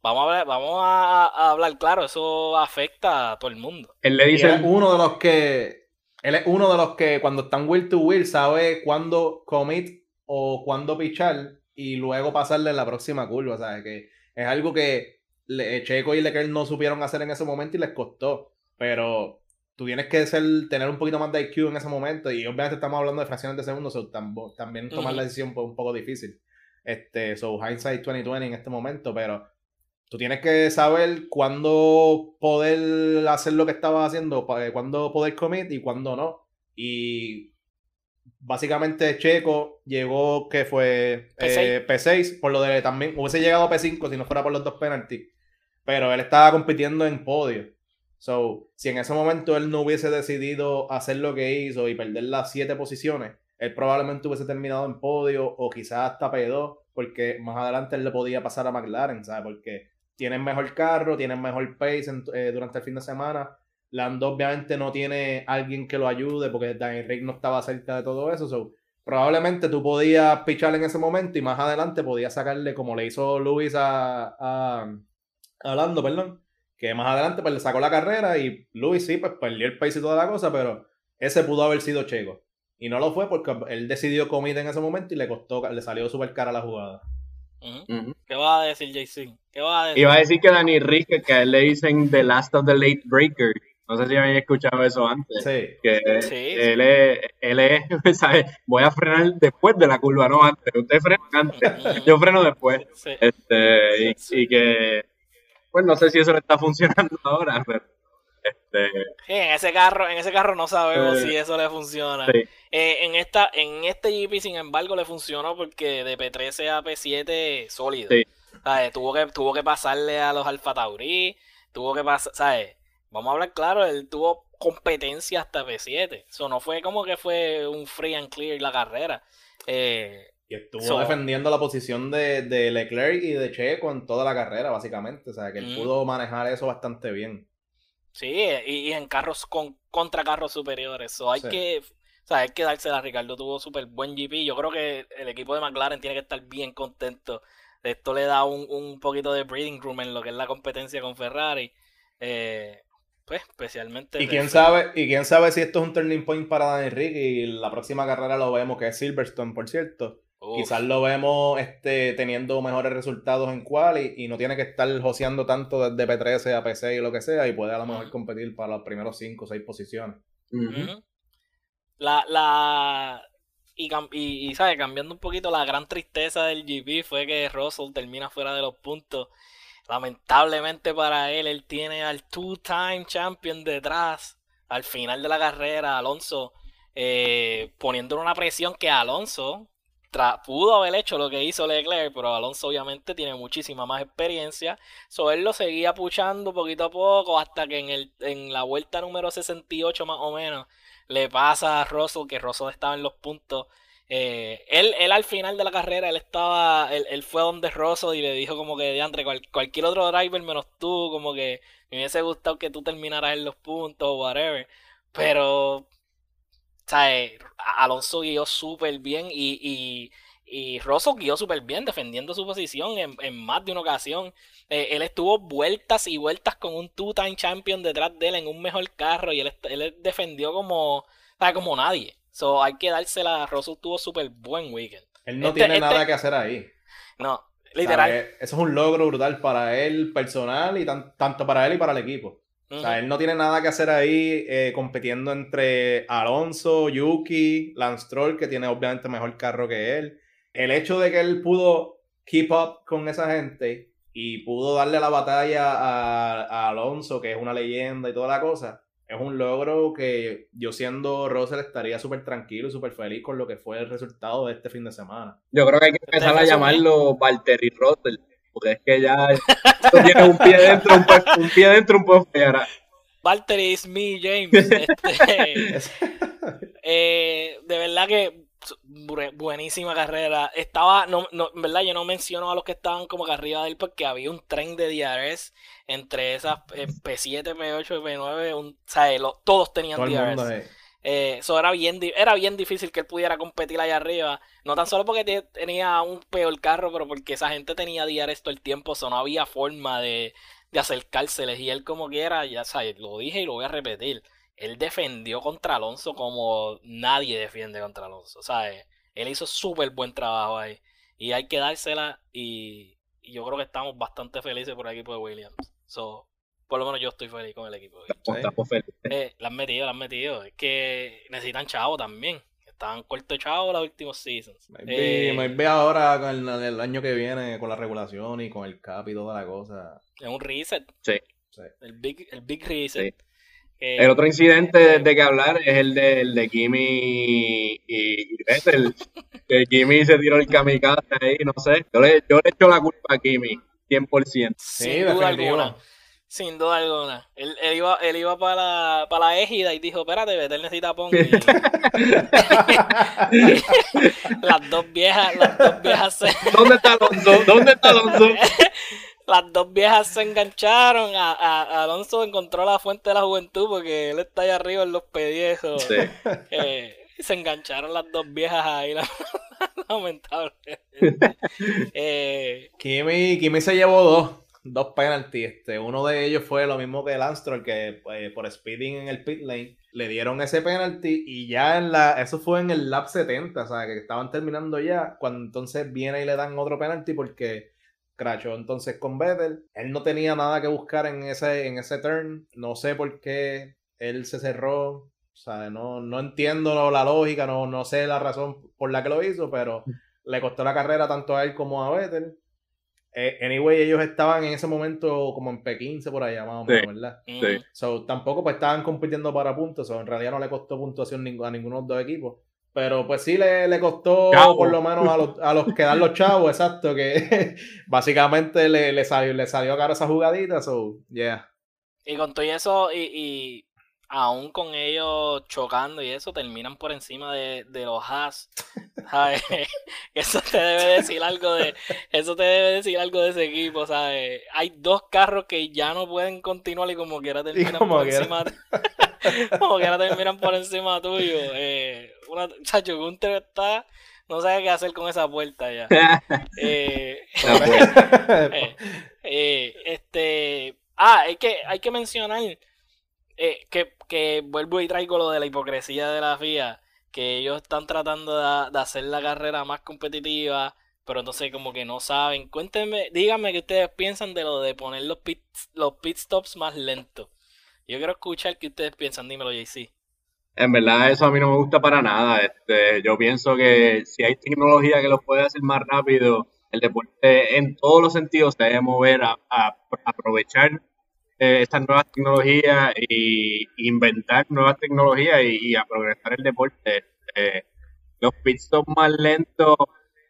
vamos a hablar, vamos a, hablar claro, eso afecta a todo el mundo. Él le dice. Él es uno de los que. Él es uno de los que cuando están will to will sabe cuándo commit o cuándo pichar y luego pasarle en la próxima curva. O sea, que es algo que Checo y Leclerc no supieron hacer en ese momento y les costó. Pero tú tienes que ser, tener un poquito más de IQ en ese momento. Y obviamente estamos hablando de fracciones de segundos, también tomar la decisión fue un poco difícil. Este, so hindsight 2020 en este momento, pero tú tienes que saber cuándo poder hacer lo que estabas haciendo, cuándo poder commit y cuándo no. Y básicamente Checo llegó que fue P6. Eh, por lo de también hubiese llegado a P5 si no fuera por los dos penalties, pero él estaba compitiendo en podio. So, si en ese momento él no hubiese decidido hacer lo que hizo y perder las siete posiciones, él probablemente hubiese terminado en podio o quizás hasta P2, porque más adelante él le podía pasar a McLaren, ¿sabes? Porque tienen mejor carro, tienen mejor pace eh, durante el fin de semana. Lando obviamente no tiene alguien que lo ayude porque Daniel Rick no estaba cerca de todo eso. So, probablemente tú podías pichar en ese momento y más adelante podías sacarle como le hizo Luis a, a, a perdón que más adelante pues le sacó la carrera y Luis sí, pues perdió el país y toda la cosa, pero ese pudo haber sido Checo. Y no lo fue porque él decidió comida en ese momento y le costó, le salió súper cara la jugada. ¿Qué va a decir JC? ¿Qué va a decir? Iba a decir que Dani Rick, que a él le dicen The Last of the Late Breaker. No sé si habían escuchado eso antes. Sí. Que él es, él es ¿sabes? Voy a frenar después de la curva, no antes. Usted frena antes. Yo freno después. Este, y que pues no sé si eso le está funcionando ahora, pero este... en ese carro, en ese carro no sabemos si eso le funciona. Eh, en esta, en este GP, sin embargo, le funcionó porque de P13 a P7 sólido. Tuvo que, tuvo que pasarle a los Alfa tuvo que pasar, ¿sabes? Vamos a hablar claro, él tuvo competencia hasta P7. Eso no fue como que fue un free and clear la carrera. Eh, y estuvo defendiendo la posición de, Leclerc y de Checo en toda la carrera, básicamente. O sea, que él pudo manejar eso bastante bien. Sí, y, en carros con, contra carros superiores. hay que. O sea, hay que dársela a Ricardo. Tuvo súper buen GP. Yo creo que el equipo de McLaren tiene que estar bien contento. Esto le da un, un poquito de breathing room en lo que es la competencia con Ferrari. Eh, pues, especialmente. Y quién sabe, y quién sabe si esto es un turning point para Daniel Rick y la próxima carrera lo vemos que es Silverstone, por cierto. Quizás lo vemos este, teniendo mejores resultados en cual y, no tiene que estar joseando tanto desde P13 a P6 o lo que sea y puede a lo mejor competir para los primeros 5 o 6 posiciones. La, la, y, y, ¿sabe? cambiando un poquito, la gran tristeza del GP fue que Russell termina fuera de los puntos. Lamentablemente para él, él tiene al two-time champion detrás al final de la carrera, Alonso, eh, poniéndole una presión que Alonso pudo haber hecho lo que hizo Leclerc, pero Alonso obviamente tiene muchísima más experiencia. So él lo seguía puchando poquito a poco hasta que en, el, en la vuelta número 68 más o menos le pasa a Russell, que Russell estaba en los puntos. Eh, él, él al final de la carrera, él estaba, él, fue donde Russell y le dijo como que, de cual, cualquier otro driver menos tú, como que me hubiese gustado que tú terminaras en los puntos o whatever. Pero sea, Alonso guió súper bien y, y, y Russell guió súper bien defendiendo su posición en, más de una ocasión. Eh, él estuvo vueltas y vueltas con un two-time champion detrás de él en un mejor carro y él, él defendió como, como nadie. So, hay que dársela. Russell tuvo súper buen weekend. Él no este, tiene nada este que hacer ahí. No, literal. Eso es un logro brutal para él personal y tanto para él y para el equipo. O sea, él no tiene nada que hacer ahí eh, compitiendo entre Alonso, Yuki, Lance Troll, que tiene obviamente mejor carro que él. El hecho de que él pudo keep up con esa gente y pudo darle la batalla a, Alonso, que es una leyenda y toda la cosa, es un logro que yo siendo Russell estaría súper tranquilo y súper feliz con lo que fue el resultado de este fin de semana. Yo creo que hay que empezar a llamarlo Valtteri Russell porque es que ya tiene un pie dentro, un, pie dentro, un poco fuera. Valtteri is me, James. Este, eh, de verdad que buenísima carrera. Estaba, no, no, en verdad yo no menciono a los que estaban como que arriba de él porque había un tren de DRS entre esas P7, P8 y P9. Un, o sea, todos tenían DRS. Eh, eso era bien, era bien difícil que él pudiera competir allá arriba. No tan solo porque tenía un peor carro, pero porque esa gente tenía diario todo el tiempo. Eso no había forma de, de acercárseles. Y él como quiera, ya sabes, lo dije y lo voy a repetir. Él defendió contra Alonso como nadie defiende contra Alonso. ¿sabes? Él hizo súper buen trabajo ahí. Y hay que dársela. Y, y, yo creo que estamos bastante felices por equipo de Williams. So, por lo menos yo estoy feliz con el equipo. Estamos felices. Eh, la han metido, la han metido. Es que necesitan chavo también. Estaban corto chavo los últimos seasons. Me eh, ahora con el, año que viene con la regulación y con el cap y toda la cosa. Es un reset. Sí. El, big, el big reset. Eh, el otro incidente de que hablar es el de, el de Kimi y, Vettel. que Kimi se tiró el kamikaze ahí, no sé. Yo le, yo le echo la culpa a Kimi, 100%. Sin duda alguna. Sin duda alguna. Él, él, iba, él iba para la, para la égida y dijo, espérate, Betel necesita pong. las dos viejas, las dos viejas se... ¿Dónde está Alonso? ¿Dónde está Alonso? las dos viejas se engancharon. A, a, Alonso encontró la fuente de la juventud porque él está ahí arriba en los pediejos. Sí. Eh, se engancharon las dos viejas ahí, lamentable. eh, Kimi, Kimi se llevó dos dos penalties. Este, uno de ellos fue lo mismo que el Anstroll, que eh, por speeding en el pit lane le dieron ese penalty y ya en la, eso fue en el lap 70, o sea, que estaban terminando ya, cuando entonces viene y le dan otro penalty porque crachó entonces con Vettel. Él no tenía nada que buscar en ese, en ese turn, no sé por qué él se cerró, o sea, no, no entiendo la lógica, no, no sé la razón por la que lo hizo, pero le costó la carrera tanto a él como a Vettel. Eh, anyway, ellos estaban en ese momento como en P15 por allá, más o menos, ¿verdad? Sí. So, tampoco pues estaban compitiendo para puntos, o en realidad no le costó puntuación a ninguno de los dos equipos. Pero pues sí le, le costó por lo menos a los, a los que dan los chavos, exacto, que básicamente le, le, salió, le salió caro esa jugadita, so, yeah. Y con todo eso, y, y aún con ellos chocando y eso, terminan por encima de, de los Haas. ¿Sabes? Eso te debe decir algo de. Eso te debe decir algo de ese equipo, ¿sabes? Hay dos carros que ya no pueden continuar y como quiera terminan por encima. como quiera terminan por encima tuyo. Eh, una, chacho, Gunter está. No sabe qué hacer con esa puerta ya. eh, eh, eh, este. Ah, es que hay que mencionar eh, que, que, vuelvo y traigo lo de la hipocresía de la FIA, que ellos están tratando de, hacer la carrera más competitiva, pero entonces como que no saben. Cuéntenme, díganme qué ustedes piensan de lo de poner los pit, los pit stops más lentos. Yo quiero escuchar qué ustedes piensan, dímelo JC. En verdad eso a mí no me gusta para nada. Este, yo pienso que si hay tecnología que los puede hacer más rápido, el deporte en todos los sentidos se debe mover a aprovechar eh, estas nuevas tecnologías y inventar nuevas tecnologías y, a progresar el deporte. Eh, los pit stops más lentos,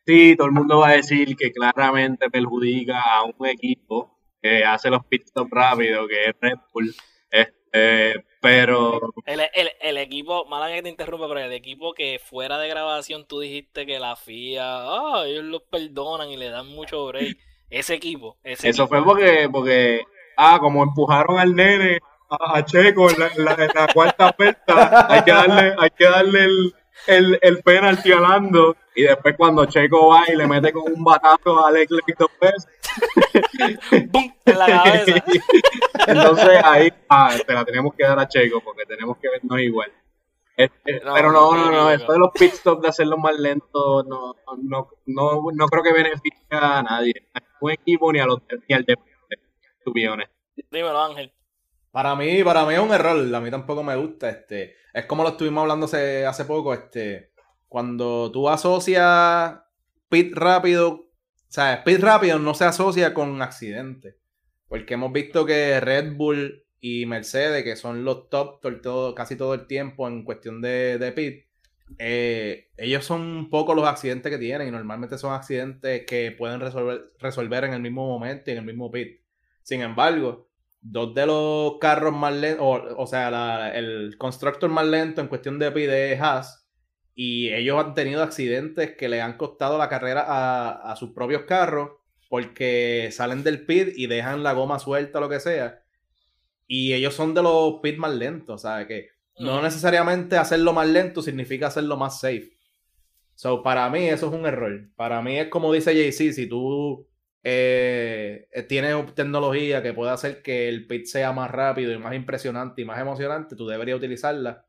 sí, todo el mundo va a decir que claramente perjudica a un equipo que hace los pit stops rápidos, que es Red Bull. Este, pero. El, el, el, equipo, mala que te interrumpa, pero el equipo que fuera de grabación tú dijiste que la FIA, ah, ellos los perdonan y le dan mucho break. Ese equipo. Ese Eso fue porque, porque ah, como empujaron al nene a, Checo en la, cuarta vuelta, hay que darle, hay que darle el, el, el penalti a Lando. Y después cuando Checo va y le mete con un batazo a Leclerc dos veces. ¡Bum! En la cabeza. Entonces ahí ah, te la tenemos que dar a Checo porque tenemos que vernos igual. Este, pero no, no, no, eso de los pit stops de hacerlo más lento no, no, no, no creo que beneficie a nadie, a ningún equipo ni, a los, ni al deporte Dímelo, Ángel. Para mí, para mí es un error, a mí tampoco me gusta, este, es como lo estuvimos hablando hace, hace poco, este, cuando tú asocias pit rápido, o sea, pit rápido no se asocia con accidente, porque hemos visto que Red Bull y Mercedes, que son los top todo, casi todo el tiempo en cuestión de, de pit, eh, ellos son pocos los accidentes que tienen y normalmente son accidentes que pueden resolver, resolver en el mismo momento y en el mismo pit. Sin embargo, dos de los carros más lentos, o, sea, el constructor más lento en cuestión de PID es Haas, y ellos han tenido accidentes que le han costado la carrera a, sus propios carros porque salen del pit y dejan la goma suelta o lo que sea. Y ellos son de los pits más lentos, ¿sabes? Que no necesariamente hacerlo más lento significa hacerlo más safe. So, para mí eso es un error. Para mí es como dice JC, si tú eh, tienes tecnología que puede hacer que el pit sea más rápido y más impresionante y más emocionante, tú deberías utilizarla.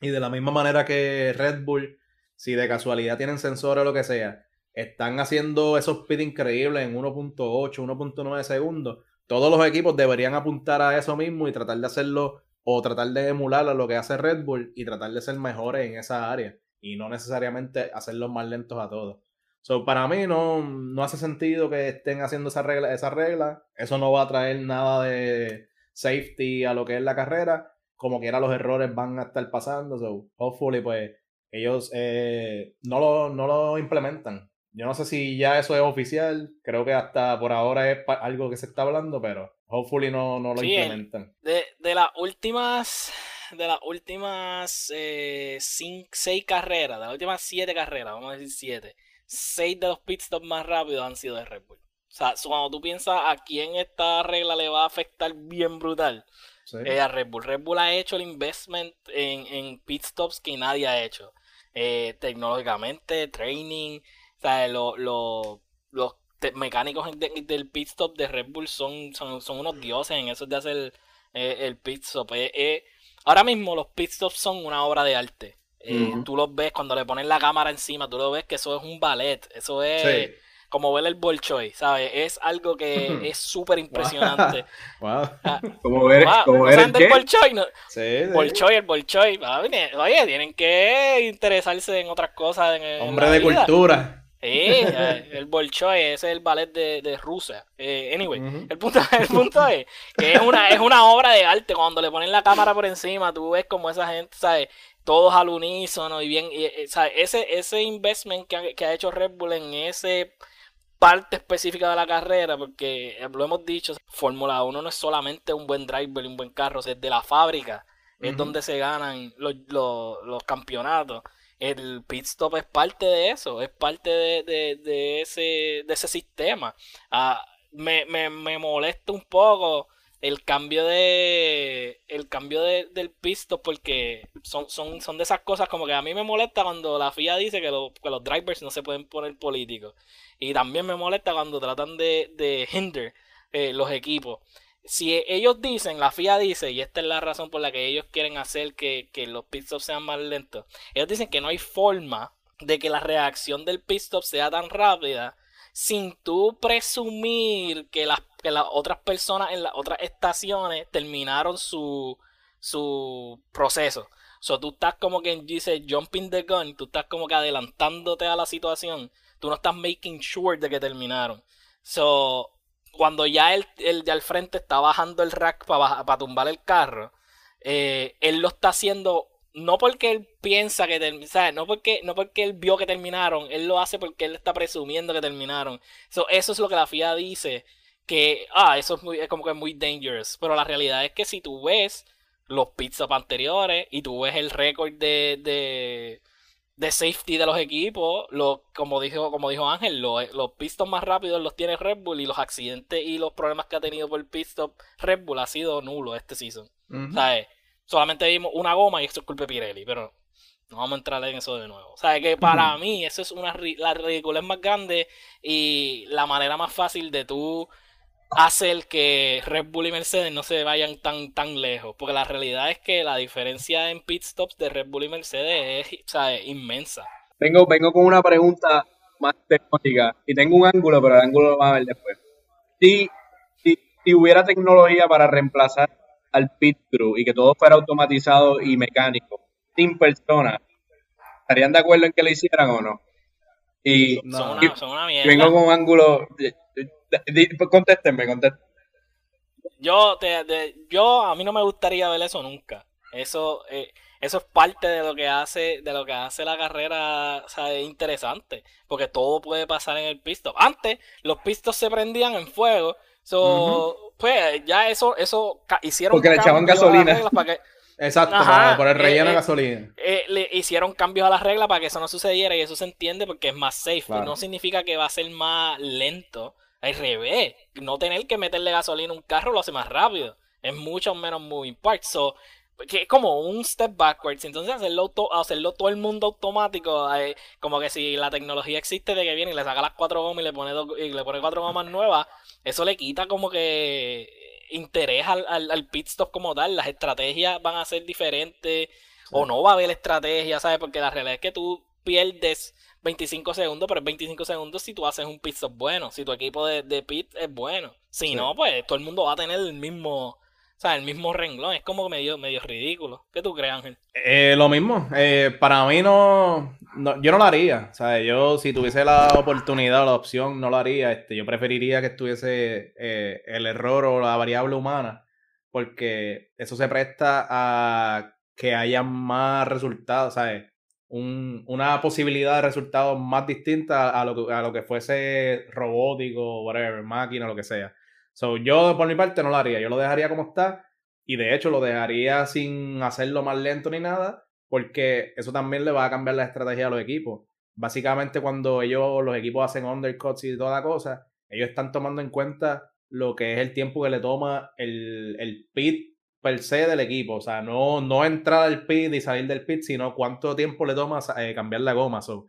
Y de la misma manera que Red Bull, si de casualidad tienen sensores o lo que sea, están haciendo esos pits increíbles en 1.8, 1.9 segundos, todos los equipos deberían apuntar a eso mismo y tratar de hacerlo o tratar de emular a lo que hace Red Bull y tratar de ser mejores en esa área y no necesariamente hacerlos más lentos a todos. So, para mí no, no hace sentido que estén haciendo esa regla, esa regla. Eso no va a traer nada de safety a lo que es la carrera. Como quiera los errores van a estar pasando. So, hopefully, pues, ellos eh, no, lo, no lo implementan. Yo no sé si ya eso es oficial. Creo que hasta por ahora es algo que se está hablando, pero hopefully no, no lo implementan. De, de las últimas de las últimas eh, seis carreras, de las últimas siete carreras, vamos a decir siete, seis de los pit stops más rápidos han sido de Red Bull. O sea, cuando tú piensas a quién esta regla le va a afectar bien brutal, es a Red Bull. Red Bull ha hecho el investment en, en pit stops que nadie ha hecho. Eh, tecnológicamente, training, o sea, los mecánicos del pit stop de Red Bull son, son, unos dioses en eso de hacer eh, el pit stop. Eh, ahora mismo los pit stops son una obra de arte. Tú los ves cuando le ponen la cámara encima, tú lo ves que eso es un ballet. Eso es como ver el Bolchoy, ¿sabes? Es algo que es súper impresionante. Wow. Ah, como ver, como ver el, Bolchoy, ¿no? sí, el Bolchoy. Oye, tienen que interesarse en otras cosas. En, Hombre de cultura. Sí, eh, el Bolshoi, ese es el ballet de, Rusia. Eh, anyway, el, punto, el punto es que es una, es una obra de arte. Cuando le ponen la cámara por encima, tú ves como esa gente, ¿sabes? Todos al unísono y bien. Y, eh, ¿sabes? Ese, ese investment que ha, que ha hecho Red Bull en ese parte específica de la carrera, porque lo hemos dicho, Fórmula 1 no es solamente un buen driver y un buen carro, es de la fábrica, es donde se ganan los, los, los campeonatos el pit stop es parte de eso, es parte de, ese, de ese sistema. Ah, me, me, me, molesta un poco el cambio de el cambio de, del pit stop porque son, son, son de esas cosas como que a mí me molesta cuando la FIA dice que, los drivers no se pueden poner políticos. Y también me molesta cuando tratan de, de hinder eh, los equipos. Si ellos dicen, la FIA dice, y esta es la razón por la que ellos quieren hacer que, los pit stops sean más lentos, ellos dicen que no hay forma de que la reacción del pit stop sea tan rápida sin tú presumir que las, que las otras personas en las otras estaciones terminaron su, su proceso. O sea, tú estás como que dice jumping the gun, tú estás como que adelantándote a la situación, tú no estás making sure de que terminaron. So, cuando ya el, el, de al frente está bajando el rack para para tumbar el carro, eh, él lo está haciendo no porque él piensa que ¿sabes? no porque no porque él vio que terminaron, él lo hace porque él está presumiendo que terminaron. eso es lo que la FIA dice que ah, eso es muy es como que es muy dangerous, pero la realidad es que si tú ves los pits anteriores y tú ves el récord de, de de safety de los equipos, lo, como dijo, como dijo Ángel, los, los pistos más rápidos los tiene Red Bull y los accidentes y los problemas que ha tenido por el pit stop Red Bull ha sido nulo este season. Solamente vimos una goma y esto es culpa de Pirelli, pero no vamos a entrar en eso de nuevo. O sea, que para mí eso es una la ridiculez más grande y la manera más fácil de tú hacer que Red Bull y Mercedes no se vayan tan, tan lejos. Porque la realidad es que la diferencia en pit stops de Red Bull y Mercedes es, inmensa. Vengo, vengo con una pregunta más tecnológica. Y tengo un ángulo, pero el ángulo lo va a ver después. Si, si, hubiera tecnología para reemplazar al pit crew y que todo fuera automatizado y mecánico, sin personas, ¿estarían de acuerdo en que lo hicieran o no? Y, son, una, son una mierda. vengo con un ángulo pues, contéstenme, contéstenme. Yo, te, yo, a mí no me gustaría ver eso nunca. Eso, eh, eso es parte de lo que hace, de lo que hace la carrera, o interesante, porque todo puede pasar en el pisto. Antes, los pistos se prendían en fuego, so, pues ya eso, eso hicieron porque le echaban gasolina. Exacto, por el relleno de eh, eh, gasolina. le hicieron cambios a las reglas para que eso no sucediera y eso se entiende porque es más safe. No significa que va a ser más lento al revés, no tener que meterle gasolina a un carro lo hace más rápido. Es mucho menos moving parts. So, que es como un step backwards. Entonces hacerlo, hacerlo todo el mundo automático, eh, como que si la tecnología existe de que viene y le saca las cuatro gomas y le pone, y le pone cuatro gomas nuevas, eso le quita como que interés al, al, pit stop como tal. Las estrategias van a ser diferentes o no va a haber estrategia, ¿sabes? Porque la realidad es que tú pierdes 25 segundos, pero es 25 segundos si tú haces un pit stop bueno, si tu equipo de, de pit es bueno. Si no, pues todo el mundo va a tener el mismo o sea, el mismo renglón, es como medio, medio ridículo. ¿Qué tú crees, Ángel? Eh, lo mismo, eh, para mí no, yo no lo haría. O sea, yo si tuviese la oportunidad o la opción, no lo haría. Este, yo preferiría que estuviese eh, el error o la variable humana, porque eso se presta a que haya más resultados, ¿sabes? Un, una posibilidad de resultados más distinta a lo, a lo que fuese robótico, whatever, máquina, lo que sea. So, yo por mi parte no lo haría, yo lo dejaría como está y de hecho lo dejaría sin hacerlo más lento ni nada porque eso también le va a cambiar la estrategia a los equipos. Básicamente cuando ellos, los equipos hacen undercuts y toda la cosa, ellos están tomando en cuenta lo que es el tiempo que le toma el, el pit per se del equipo. O sea, no, no entrar al pit y salir del pit, sino cuánto tiempo le toma eh, cambiar la goma. So,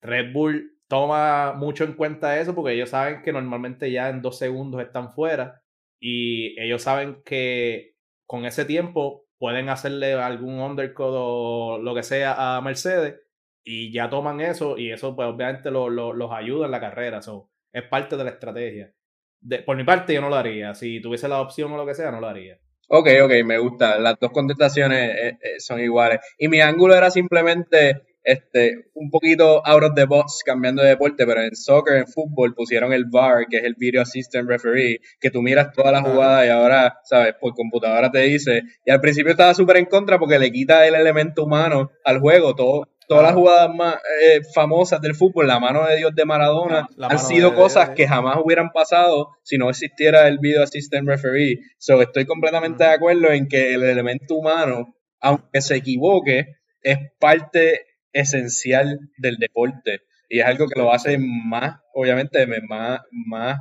Red Bull toma mucho en cuenta eso porque ellos saben que normalmente ya en dos segundos están fuera y ellos saben que con ese tiempo pueden hacerle algún undercut o lo que sea a Mercedes y ya toman eso y eso pues obviamente los ayuda en la carrera. So, es parte de la estrategia. De, por mi parte yo no lo haría. Si tuviese la opción o lo que sea, no lo haría. Ok, ok, me gusta. Las dos contestaciones eh, eh, son iguales. Y mi ángulo era simplemente este, un poquito out of the box, cambiando de deporte, pero en soccer, en fútbol, pusieron el VAR, que es el Video Assistant Referee, que tú miras toda la jugada y ahora, ¿sabes? Por computadora te dice. Y al principio estaba súper en contra porque le quita el elemento humano al juego. Todo, todas las jugadas más eh, famosas del fútbol, la mano de Dios de Maradona, han sido cosas que jamás hubieran pasado si no existiera el Video Assistant Referee. So, estoy completamente de acuerdo en que el elemento humano, aunque se equivoque, es parte esencial del deporte y es algo que lo hace más, obviamente, más, más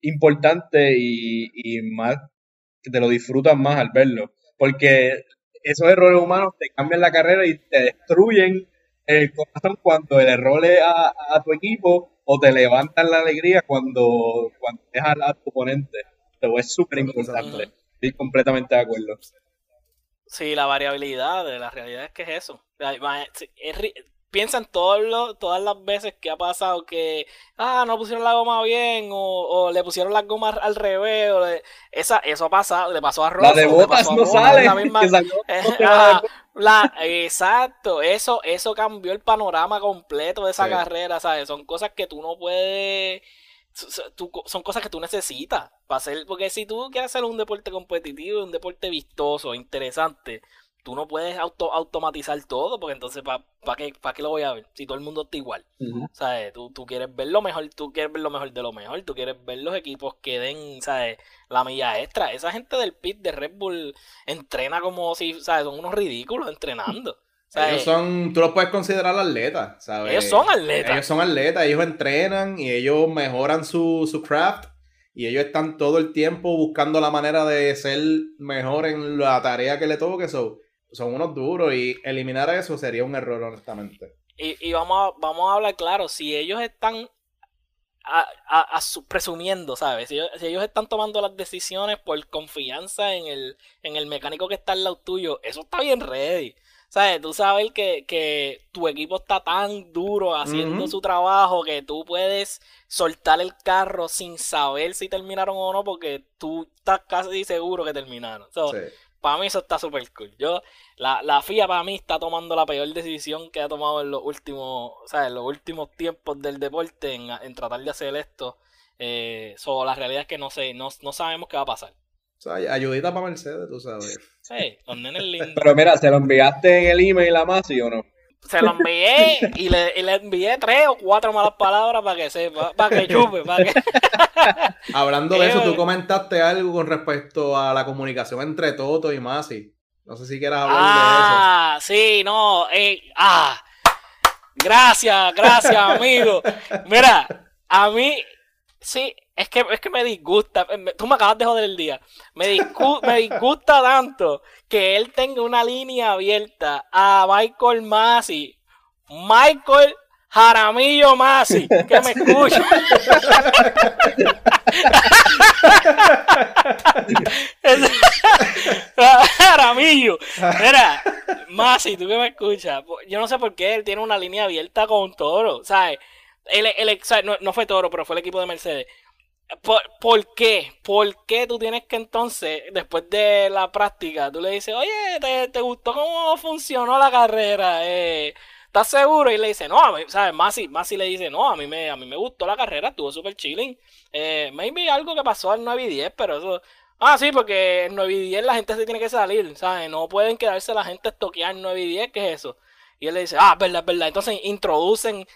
importante y, y más que te lo disfrutas más al verlo. Porque esos errores humanos te cambian la carrera y te destruyen el corazón cuando el error es a, tu equipo o te levantan la alegría cuando, cuando dejas a tu oponente. Eso es súper importante. Estoy completamente de acuerdo. Sí, la variabilidad de la realidad es que es eso. piensa en todas las veces que ha pasado que, ah, no pusieron la goma bien, o, le pusieron las gomas al revés, o esa, eso ha pasado, le pasó a Ross. La de botas no sale. La exacto, eso, eso cambió el panorama completo de esa carrera, ¿sabes? Son cosas que tú no puedes son cosas que tú necesitas para hacer, porque si tú quieres hacer un deporte competitivo, un deporte vistoso, interesante, tú no puedes auto automatizar todo, porque entonces ¿para qué, qué lo voy a ver? Si todo el mundo está igual. ¿Sabes? Tú, tú, quieres ver lo mejor, tú quieres ver lo mejor de lo mejor, tú quieres ver los equipos que den, ¿sabes? La milla extra. Esa gente del pit de Red Bull entrena como si, ¿sabes? Son unos ridículos entrenando ellos son, tú los puedes considerar atletas, ¿sabes? Ellos son atletas. Ellos son atletas, ellos entrenan y ellos mejoran su, su craft y ellos están todo el tiempo buscando la manera de ser mejor en la tarea que le toque. son unos duros y eliminar eso sería un error, honestamente. Y, y vamos, a, vamos a hablar claro, si ellos están a, presumiendo, ¿sabes? Si ellos, están tomando las decisiones por confianza en el, en el mecánico que está al lado tuyo, eso está bien ready. ¿Sabes? Tú sabes que, que tu equipo está tan duro haciendo su trabajo que tú puedes soltar el carro sin saber si terminaron o no porque tú estás casi seguro que terminaron. Para mí eso está súper cool. Yo, la, la FIA para mí está tomando la peor decisión que ha tomado en los últimos, ¿sabes? En los últimos tiempos del deporte en, tratar de hacer esto. Eh, la realidad es que no sé, no, no sabemos qué va a pasar. O sea, ayudita para Mercedes, tú sabes. Sí, los nenes lindos. Pero mira, ¿se lo enviaste en el email a Masi o no? Se lo envié y le, y le, envié tres o cuatro malas palabras para que sepa, para que chupe, para que... Hablando de eso, tú comentaste algo con respecto a la comunicación entre Toto y Masi. No sé si quieras hablar de eso. Ah, sí, no. Eh, ah, gracias, gracias, amigo. Mira, a mí Sí, es que, es que me disgusta. Eh, tú me acabas de joder el día. Me, me disgusta tanto que él tenga una línea abierta a Michael Masi. Michael Jaramillo Masi, que me escucha. Jaramillo. Mira, Masi, tú que me escuchas. Yo no sé por qué él tiene una línea abierta con Toro. ¿Sabes? No, fue Toro, pero fue el equipo de Mercedes. ¿Por, qué? ¿Por qué tú tienes que entonces, después de la práctica, tú le dices, oye, ¿te, gustó cómo funcionó la carrera? Eh, ¿Estás seguro? Y le dice, no, ¿sabes? Masi, Masi le dice, no, a mí me, a mí me gustó la carrera, estuvo súper chilling. Eh, maybe algo que pasó al 9 y 10, pero eso... Ah, sí, porque en 9 y 10 la gente se tiene que salir, ¿sabes? No pueden quedarse la gente estoquear 9 y 10, ¿qué es eso? Y él le dice, ah, verdad, verdad. Entonces introducen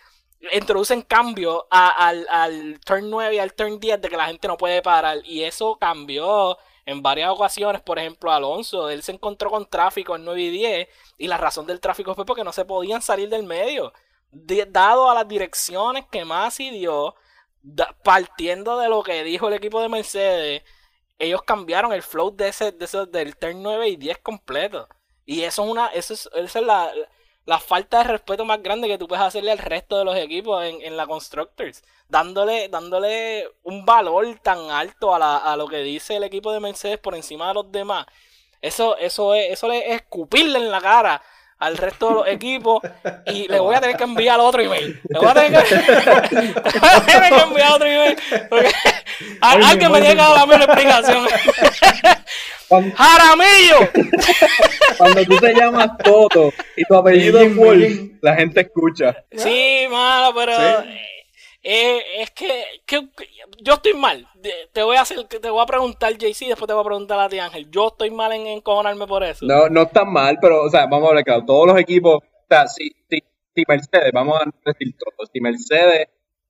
introducen cambio al, turn 9 y al turn 10 de que la gente no puede parar. Y eso cambió en varias ocasiones. Por ejemplo, Alonso, él se encontró con tráfico en 9 y 10 y la razón del tráfico fue porque no se podían salir del medio. dado a las direcciones que Masi dio, partiendo de lo que dijo el equipo de Mercedes, ellos cambiaron el flow de ese, de ese del turn 9 y 10 completo. Y eso es una, eso es, esa es la, la falta de respeto más grande que tú puedes hacerle al resto de los equipos en, en la Constructors, dándole, dándole un valor tan alto a, la, a lo que dice el equipo de Mercedes por encima de los demás. Eso, eso es, eso es escupirle en la cara al resto de los equipos y le voy a tener que enviar otro email. Le voy a tener que, enviar otro email. Porque alguien me llega a darme una explicación. ¡Jaramillo! Cuando tú te llamas Toto y tu apellido es Wolf, la gente escucha. Sí, malo, pero eh, es que, yo estoy mal. Te voy a hacer, te voy a preguntar JC, después te voy a preguntar a ti Ángel. Yo estoy mal en encojonarme por eso. No, no está mal, pero, o sea, vamos a hablar claro. Todos los equipos, o sea, si, si, Mercedes, vamos a decir todo, si Mercedes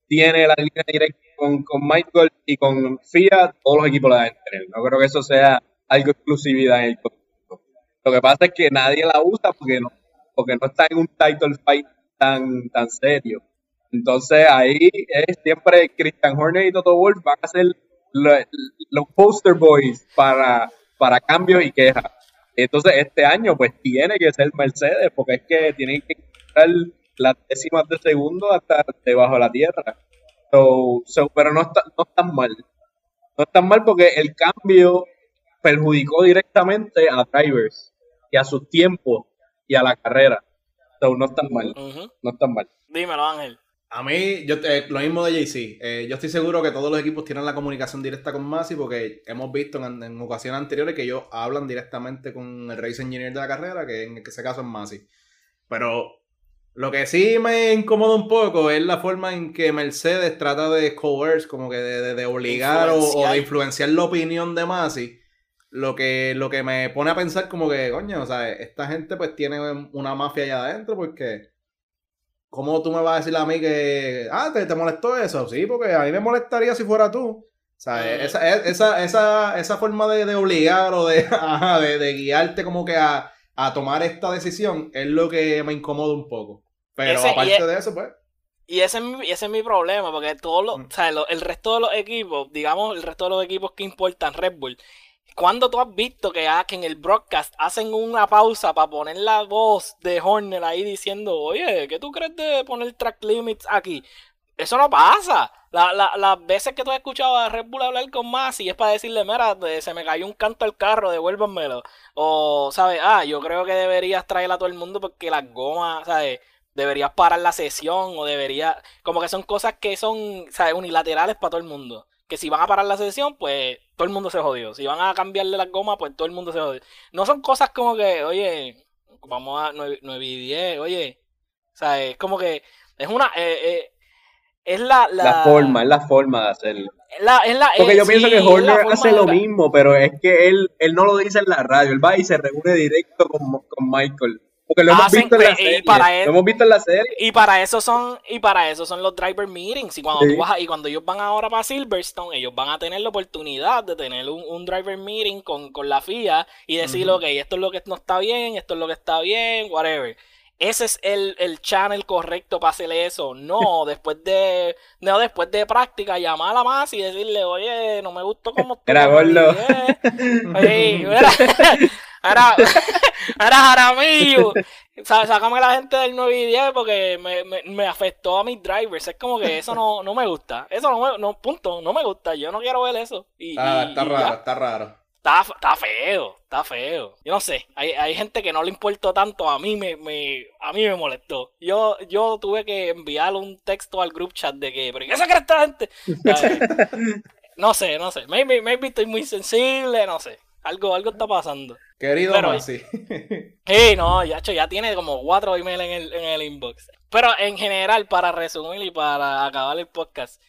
tiene la línea directa con, con Michael y con Fiat, todos los equipos la deben tener. No creo que eso sea algo exclusividad en el Lo que pasa es que nadie la usa porque no, porque no está en un title fight tan, tan serio. Entonces ahí es siempre Christian Horner y Toto Wolf van a ser los, poster boys para, para cambios y quejas. Entonces este año pues tiene que ser Mercedes porque es que tienen que entrar las décimas de segundo hasta debajo de la tierra. pero no está, no están mal. No están mal porque el cambio perjudicó directamente a drivers y a sus tiempos y a la carrera. So, no están mal. No están mal. Dímelo, Ángel. A mí, yo, eh, lo mismo de JC. Eh, yo estoy seguro que todos los equipos tienen la comunicación directa con Masi porque hemos visto en, ocasiones anteriores que ellos hablan directamente con el race engineer de la carrera, que en ese caso es Masi. Pero lo que sí me incomoda un poco es la forma en que Mercedes trata de coerce, como que de, obligar o, de influenciar la opinión de Masi. Lo que, lo que me pone a pensar como que, coño, o sea, esta gente pues tiene una mafia allá adentro porque ¿Cómo tú me vas a decir a mí que, ah, ¿te, te molestó eso? Sí, porque a mí me molestaría si fuera tú. O sea, esa, esa, esa, esa, forma de, obligar o de, de, guiarte como que a, tomar esta decisión es lo que me incomoda un poco. Pero aparte e de eso, pues. Y ese es mi, ese es mi problema, porque todos los, mm. o sea, el resto de los equipos, digamos, el resto de los equipos que importan Red Bull, ¿Cuándo tú has visto que, ah, en el broadcast hacen una pausa para poner la voz de Horner ahí diciendo, oye, ¿qué tú crees de poner track limits aquí? Eso no pasa. las veces que tú has escuchado a Red Bull hablar con Masi es para decirle, mira, se me cayó un canto al carro, devuélvanmelo. O, ¿sabes? Ah, yo creo que deberías traer a todo el mundo porque las gomas, ¿sabes? Deberías parar la sesión o deberías... Como que son cosas que son, ¿sabes? Unilaterales para todo el mundo que si van a parar la sesión, pues todo el mundo se jodió. Si van a cambiarle las gomas, pues todo el mundo se jodió. No son cosas como que, oye, vamos a 9, y 10, oye. O sea, es como que es una... Eh, eh, es la, la, forma, es la forma de hacerlo. Porque yo pienso que Horner hace lo mismo, pero es que él, él no lo dice en la radio, él va y se reúne directo con, con Michael. Porque lo hemos, visto en la serie, y para lo hemos visto en la serie. Y para eso son, y para eso son los driver meetings. Y cuando, tú vas, y cuando ellos van ahora para Silverstone, ellos van a tener la oportunidad de tener un, driver meeting con, con, la FIA y decir, ok, esto es lo que no está bien, esto es lo que está bien, whatever. ese es el, el channel correcto para hacerle eso. No, después de no después de práctica, llamarla más y decirle, oye, no me gustó como tú. Era gordo. Oye, ahora, ahora Jaramillo. Sá- Sácame la gente del 9 y 10 porque me, me, me afectó a mis drivers. Es como que eso no, no me gusta. Eso no me, no, punto, no me gusta. Yo no quiero ver eso. Y, Está, y- está y raro, ya. está raro. Está, está feo, está feo. Yo no sé, hay, hay gente que no le importó tanto, a mí me, me, a mí me molestó. Yo, yo tuve que enviarle un texto al group chat de que, pero ¿qué se cree esta gente? No sé, no sé, maybe, maybe estoy muy sensible, no sé. Algo, algo está pasando. Querido Pero- Mansi. Sí, no, ya, ya tiene como cuatro emails en el, en el inbox. Pero en general, para resumir y para acabar el podcast,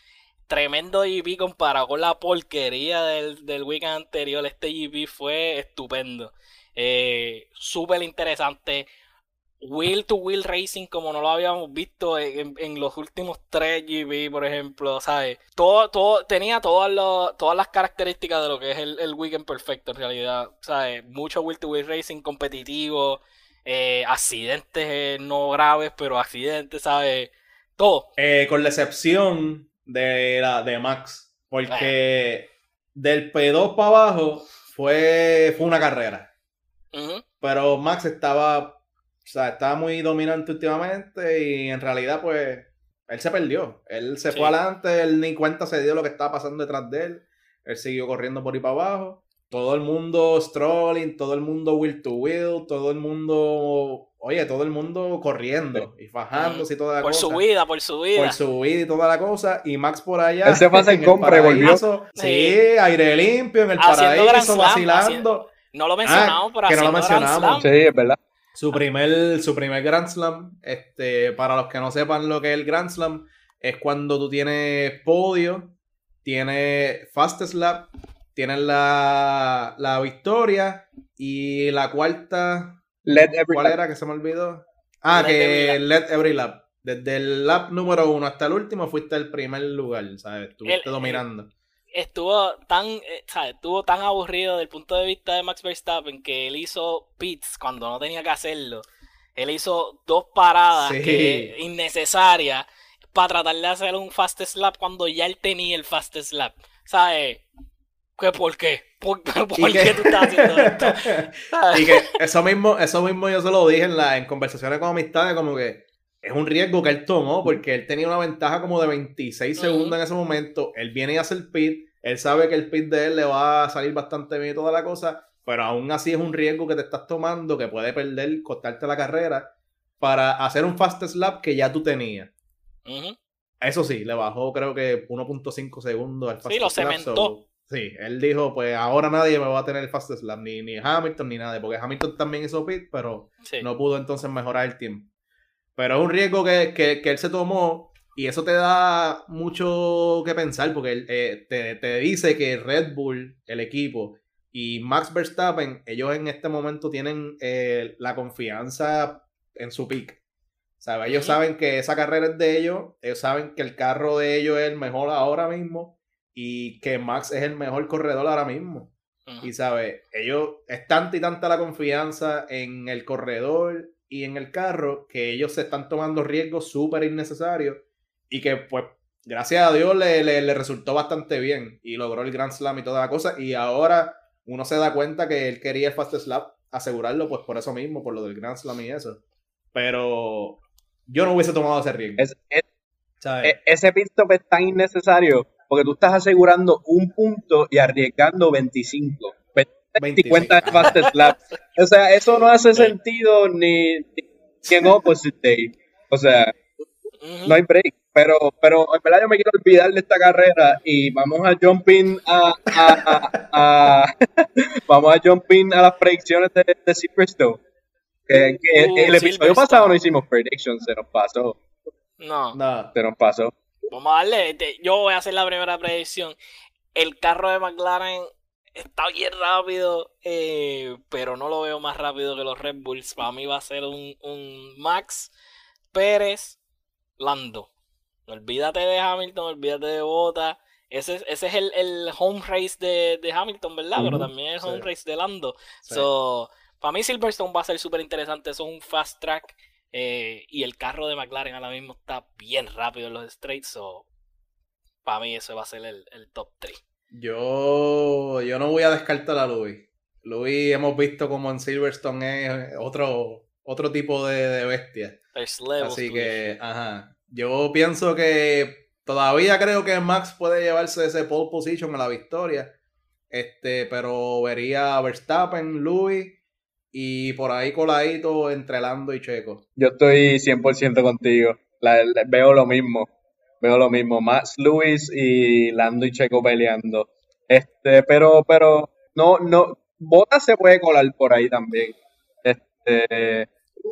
tremendo GP comparado con la porquería del, del weekend anterior. Este GP fue estupendo. Eh, Súper interesante. Wheel to wheel racing como no lo habíamos visto en, en los últimos tres GP, por ejemplo, ¿sabes? Todo, todo, tenía todas, los- todas las características de lo que es el, el weekend perfecto en realidad, ¿sabes? Mucho wheel to wheel racing competitivo, eh, accidentes eh, no graves, pero accidentes, ¿sabes? Todo. Eh, con la excepción de la de Max. Porque del P2 para abajo fue, fue una carrera. Pero Max estaba, o sea, estaba muy dominante últimamente y en realidad, pues, él se perdió. Él se Sí. fue adelante, él ni cuenta se dio lo que estaba pasando detrás de él. Él siguió corriendo por ahí para abajo. Todo el mundo strolling, todo el mundo wheel to wheel, todo el mundo, oye, todo el mundo corriendo y fajándose y toda la Por cosa. su vida, por su vida. Por su vida y toda la cosa. Y Max por allá. Él se pasa en el compra y volvió. Sí, Sí. aire limpio, en el Haciendo paraíso, vacilando. No lo mencionamos, pero Ah, que no lo mencionamos. Sí, es verdad. Su primer, su primer Grand Slam, este, para los que no sepan lo que es el Grand Slam, es cuando tú tienes podio, tienes fastest lap, tienes la, la victoria y la cuarta, Let every ¿cuál era que se me olvidó? Ah, Let que every let every lap. Desde el lap número uno hasta el último fuiste el primer lugar, ¿sabes? Estuviste El- dominando. Estuvo tan, eh, ¿sabes? Estuvo tan aburrido desde el punto de vista de Max Verstappen que él hizo pits cuando no tenía que hacerlo. Él hizo dos paradas Sí. que- innecesarias para tratar de hacer un fast slap cuando ya él tenía el fast slap. ¿Sabes? ¿Qué, ¿Por qué? ¿Por, por Y qué que- tú estás haciendo esto? Y que eso mismo, eso mismo yo se lo dije en, la, en conversaciones con amistades, como que es un riesgo que él tomó, porque él tenía una ventaja como de 26 Ujú. segundos en ese momento. Él viene y hace el pit, él sabe que el pit de él le va a salir bastante bien y toda la cosa, pero aún así es un riesgo que te estás tomando, que puede perder, costarte la carrera, para hacer un fast slap que ya tú tenías. Eso sí, le bajó creo que 1.5 segundos al fast Sí, lo slap, cementó. so- sí, él dijo, pues ahora nadie me va a tener el fast slap, ni, ni Hamilton ni nadie, porque Hamilton también hizo pit, pero Sí. no pudo entonces mejorar el tiempo. Pero es un riesgo que, que- que él se tomó y eso te da mucho que pensar porque él, eh, te, te dice que Red Bull, el equipo, y Max Verstappen, ellos en este momento tienen eh, la confianza en su pick. Ellos saben que esa carrera es de ellos, ellos saben que el carro de ellos es el mejor ahora mismo y que Max es el mejor corredor ahora mismo. Y sabes, ellos es tanta y tanta la confianza en el corredor y en el carro que ellos se están tomando riesgos súper innecesarios y que pues gracias a Dios le, le- le resultó bastante bien y logró el Grand Slam y toda la cosa y ahora uno se da cuenta que él quería el Fast Slap asegurarlo pues por eso mismo, por lo del Grand Slam y eso. Pero yo no hubiese tomado ese riesgo. Es- es- ¿sabes? e- ese pit stop es tan innecesario porque tú estás asegurando un punto y arriesgando 25. 20 cuenta de fast slap. O sea, eso no hace sentido ni, ni en opposite day. O sea, no hay break. Pero, pero en verdad yo me quiero olvidar de esta carrera y vamos a jump in a, a, a- a- vamos a jump in a las predicciones de, de Silverstone. Que, que Uh, el episodio pasado no hicimos predictions, se nos pasó, No. Nada. se nos pasó. Vamos a darle. este, Yo voy a hacer la primera predicción. El carro de McLaren está bien rápido, eh, pero no lo veo más rápido que los Red Bulls. Para mí va a ser un, un Max Pérez Lando. Olvídate de Hamilton, olvídate de Bota. Ese, es- ese es el, el home race de, de Hamilton, ¿verdad? Pero también es sí. home race de Lando. Sí. So, para mí Silverstone va a ser súper interesante. Eso es un fast track. Eh, y el carro de McLaren ahora mismo está bien rápido en los straights. So, para mí eso va a ser el, top 3. Yo, yo no voy a descartar a Louis. Louis hemos visto como en Silverstone es otro, otro tipo de, bestia. Así que, ajá. Yo pienso que todavía creo que Max puede llevarse ese pole position a la victoria. Este, pero vería a Verstappen, Louis y por ahí coladito entre Lando y Checo. Yo estoy 100% contigo. veo lo mismo. Veo lo mismo. Max Lewis y Lando y Checo peleando. Este, pero, pero, no, no. Bota se puede colar por ahí también. Este,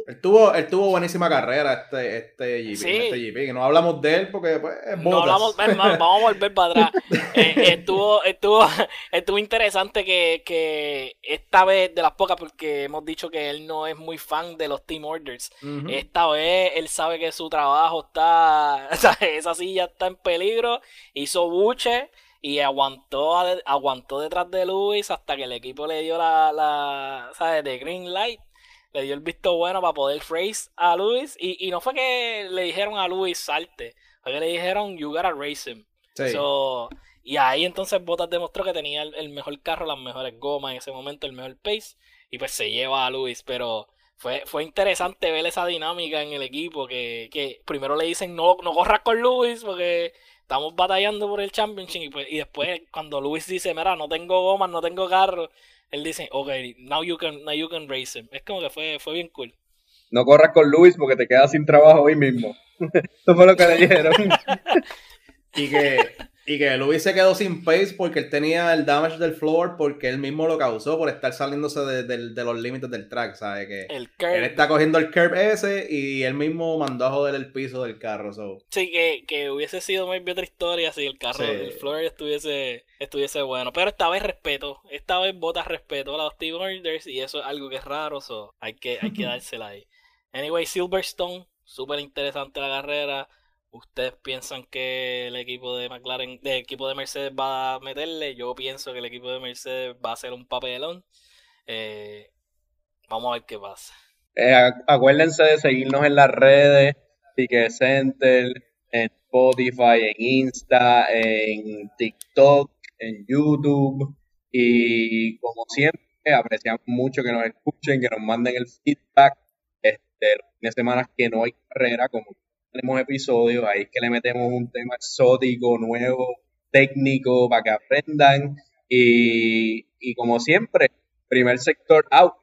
él tuvo, él tuvo buenísima carrera este, este GP, este GP, no hablamos de él porque pues, es no hablamos, vamos a volver para atrás. Eh, estuvo, estuvo, estuvo interesante que, que, esta vez, de las pocas, porque hemos dicho que él no es muy fan de los Team Orders, esta vez él sabe que su trabajo está, esa silla está en peligro, hizo buche y aguantó, aguantó detrás de Luis hasta que el equipo le dio la, la ¿sabes? De green light le dio el visto bueno para poder race a Luis. Y, y no fue que le dijeron a Luis salte, fue que le dijeron you gotta race him. y ahí entonces Bottas demostró que tenía el, mejor carro, las mejores gomas en ese momento, el mejor pace. Y pues se lleva a Luis, pero fue, fue interesante ver esa dinámica en el equipo. Que, que primero le dicen no, no corras con Luis porque estamos batallando por el championship. Y, pues, y después cuando Luis dice, mira, no tengo gomas, no tengo carro él dice, ok, now you can, now you can race him. Es como que fue, fue bien cool. No corras con Luis porque te quedas sin trabajo hoy mismo. Eso fue lo que le dijeron. y que y que Luis se quedó sin pace porque él tenía el damage del floor porque él mismo lo causó por estar saliéndose de, los límites del track, ¿sabes? Que él está cogiendo el curve ese y él mismo mandó a joder el piso del carro. Sí, que, hubiese sido muy otra historia si el carro, el floor estuviese, estuviese bueno. Pero esta vez respeto, esta vez bota respeto a los team orders y eso es algo que es raro, so hay que, hay que dársela ahí. Anyway, Silverstone, súper interesante la carrera ¿Ustedes piensan que el equipo de McLaren, el equipo de Mercedes va a meterle? Yo pienso que el equipo de Mercedes va a hacer un papelón. Eh, vamos a ver qué pasa. Eh, acuérdense de seguirnos en las redes, Ticket Center, en Spotify, en Insta, en TikTok, en YouTube. Y como siempre, apreciamos mucho que nos escuchen, que nos manden el feedback. Este, de semana que no hay carrera, como tenemos episodios, ahí es que le metemos un tema exótico, nuevo, técnico, para que aprendan. Y, y como siempre, primer sector out.